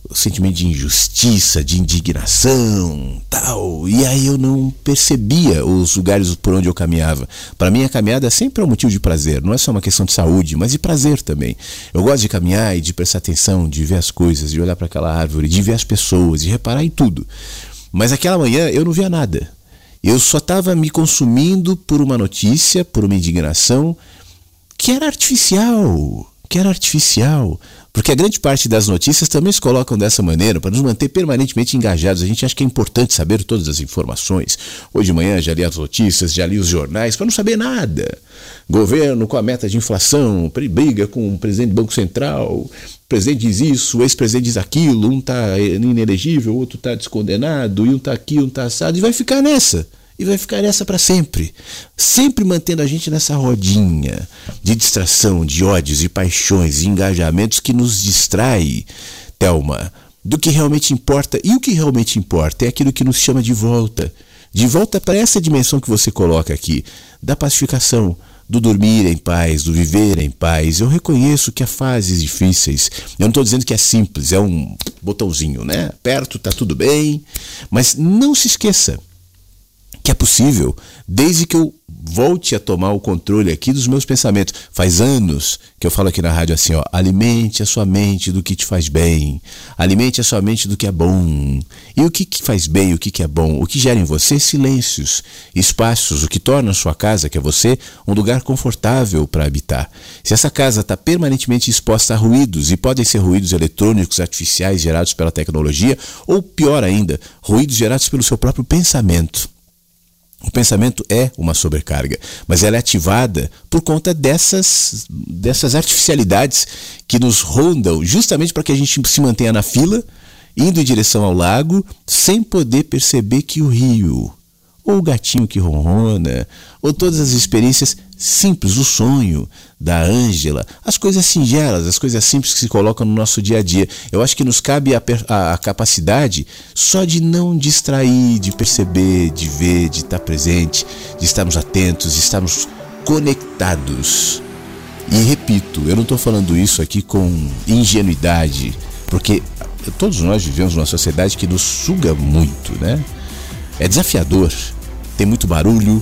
o sentimento de injustiça, de indignação, tal. E aí eu não percebia os lugares por onde eu caminhava. Para mim a caminhada sempre é um motivo de prazer, não é só uma questão de saúde, mas de prazer também. Eu gosto de caminhar e de prestar atenção, de ver as coisas, de olhar para aquela árvore, de ver as pessoas, de reparar em tudo. Mas aquela manhã eu não via nada. Eu só estava me consumindo por uma notícia, por uma indignação que era artificial, que era artificial. Porque a grande parte das notícias também se colocam dessa maneira, para nos manter permanentemente engajados. A gente acha que é importante saber todas as informações. Hoje de manhã já li as notícias, já li os jornais, para não saber nada. Governo com a meta de inflação, briga com o presidente do Banco Central, o presidente diz isso, o ex-presidente diz aquilo, um está inelegível, o outro está descondenado, e um está aqui, um está assado, e vai ficar nessa e vai ficar nessa para sempre. Sempre mantendo a gente nessa rodinha de distração, de ódios e paixões e engajamentos que nos distrai, Thelma, do que realmente importa. E o que realmente importa é aquilo que nos chama de volta. De volta para essa dimensão que você coloca aqui, da pacificação, do dormir em paz, do viver em paz. Eu reconheço que há fases difíceis. Eu não estou dizendo que é simples, é um botãozinho, né? Perto, tá tudo bem. Mas não se esqueça que é possível, desde que eu volte a tomar o controle aqui dos meus pensamentos. Faz anos que eu falo aqui na rádio assim, ó, alimente a sua mente do que te faz bem, alimente a sua mente do que é bom. E o que, que faz bem, o que, que é bom? O que gera em você silêncios, espaços, o que torna a sua casa, que é você, um lugar confortável para habitar. Se essa casa está permanentemente exposta a ruídos, e podem ser ruídos eletrônicos artificiais gerados pela tecnologia, ou pior ainda, ruídos gerados pelo seu próprio pensamento o pensamento é uma sobrecarga, mas ela é ativada por conta dessas, dessas artificialidades que nos rondam, justamente para que a gente se mantenha na fila, indo em direção ao lago, sem poder perceber que o rio, ou o gatinho que ronrona, ou todas as experiências simples, o sonho da Ângela, as coisas singelas, as coisas simples que se colocam no nosso dia a dia. Eu acho que nos cabe a, a, a capacidade só de não distrair, de perceber, de ver, de estar presente, de estarmos atentos, de estarmos conectados. E repito, eu não estou falando isso aqui com ingenuidade, porque todos nós vivemos numa sociedade que nos suga muito, né? É desafiador, tem muito barulho,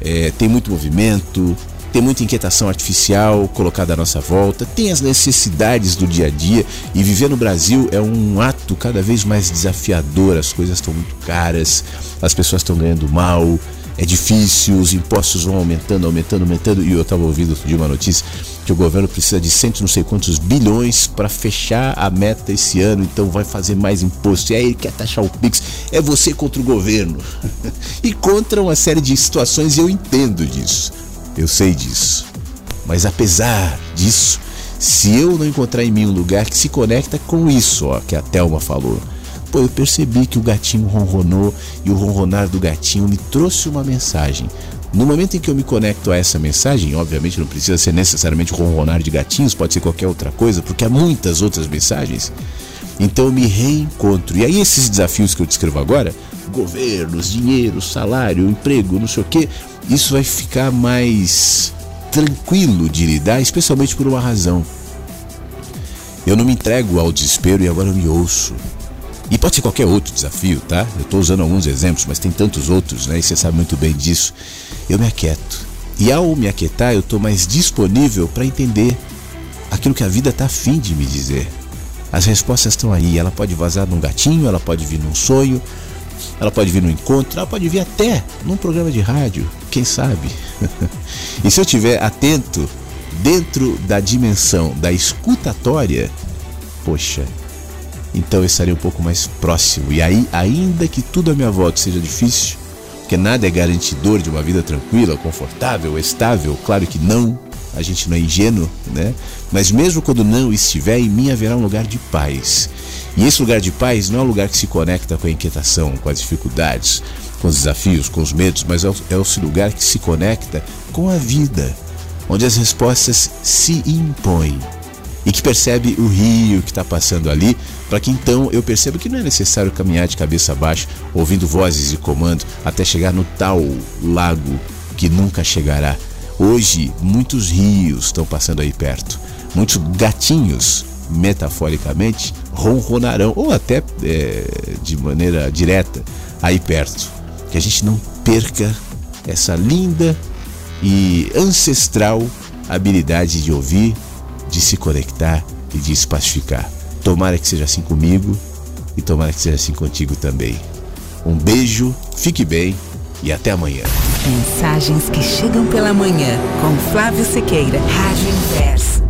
é, tem muito movimento, tem muita inquietação artificial colocada à nossa volta, tem as necessidades do dia a dia e viver no Brasil é um ato cada vez mais desafiador. As coisas estão muito caras, as pessoas estão ganhando mal, é difícil, os impostos vão aumentando, aumentando, aumentando. E eu estava ouvindo de uma notícia que o governo precisa de cento não sei quantos bilhões para fechar a meta esse ano, então vai fazer mais imposto. E aí ele quer taxar o Pix. É você contra o governo e contra uma série de situações, eu entendo disso. Eu sei disso. Mas apesar disso, se eu não encontrar em mim um lugar que se conecta com isso, ó, que a Thelma falou, pô, eu percebi que o gatinho ronronou e o ronronar do gatinho me trouxe uma mensagem. No momento em que eu me conecto a essa mensagem, obviamente não precisa ser necessariamente ronronar de gatinhos, pode ser qualquer outra coisa, porque há muitas outras mensagens. Então eu me reencontro. E aí esses desafios que eu descrevo agora, governos, dinheiro, salário, emprego, não sei o quê, isso vai ficar mais tranquilo de lidar, especialmente por uma razão. Eu não me entrego ao desespero e agora eu me ouço. E pode ser qualquer outro desafio, tá? Eu estou usando alguns exemplos, mas tem tantos outros, né? E você sabe muito bem disso. Eu me aquieto E ao me aquietar, eu estou mais disponível para entender aquilo que a vida está afim de me dizer. As respostas estão aí. Ela pode vazar num gatinho, ela pode vir num sonho, ela pode vir num encontro, ela pode vir até num programa de rádio, quem sabe? e se eu estiver atento dentro da dimensão da escutatória, poxa, então eu estarei um pouco mais próximo. E aí, ainda que tudo à minha volta seja difícil, porque nada é garantidor de uma vida tranquila, confortável, estável, claro que não, a gente não é ingênuo, né? Mas mesmo quando não estiver, em mim haverá um lugar de paz. E esse lugar de paz não é um lugar que se conecta com a inquietação, com as dificuldades, com os desafios, com os medos, mas é, é esse lugar que se conecta com a vida, onde as respostas se impõem e que percebe o rio que está passando ali, para que então eu perceba que não é necessário caminhar de cabeça baixa, ouvindo vozes e comando, até chegar no tal lago que nunca chegará. Hoje, muitos rios estão passando aí perto, muitos gatinhos, metaforicamente, ronronarão, ou até é, de maneira direta, aí perto. Que a gente não perca essa linda e ancestral habilidade de ouvir, de se conectar e de se pacificar. Tomara que seja assim comigo e tomara que seja assim contigo também. Um beijo, fique bem e até amanhã. Mensagens que chegam pela manhã com Flávio Sequeira, Rádio Inverso.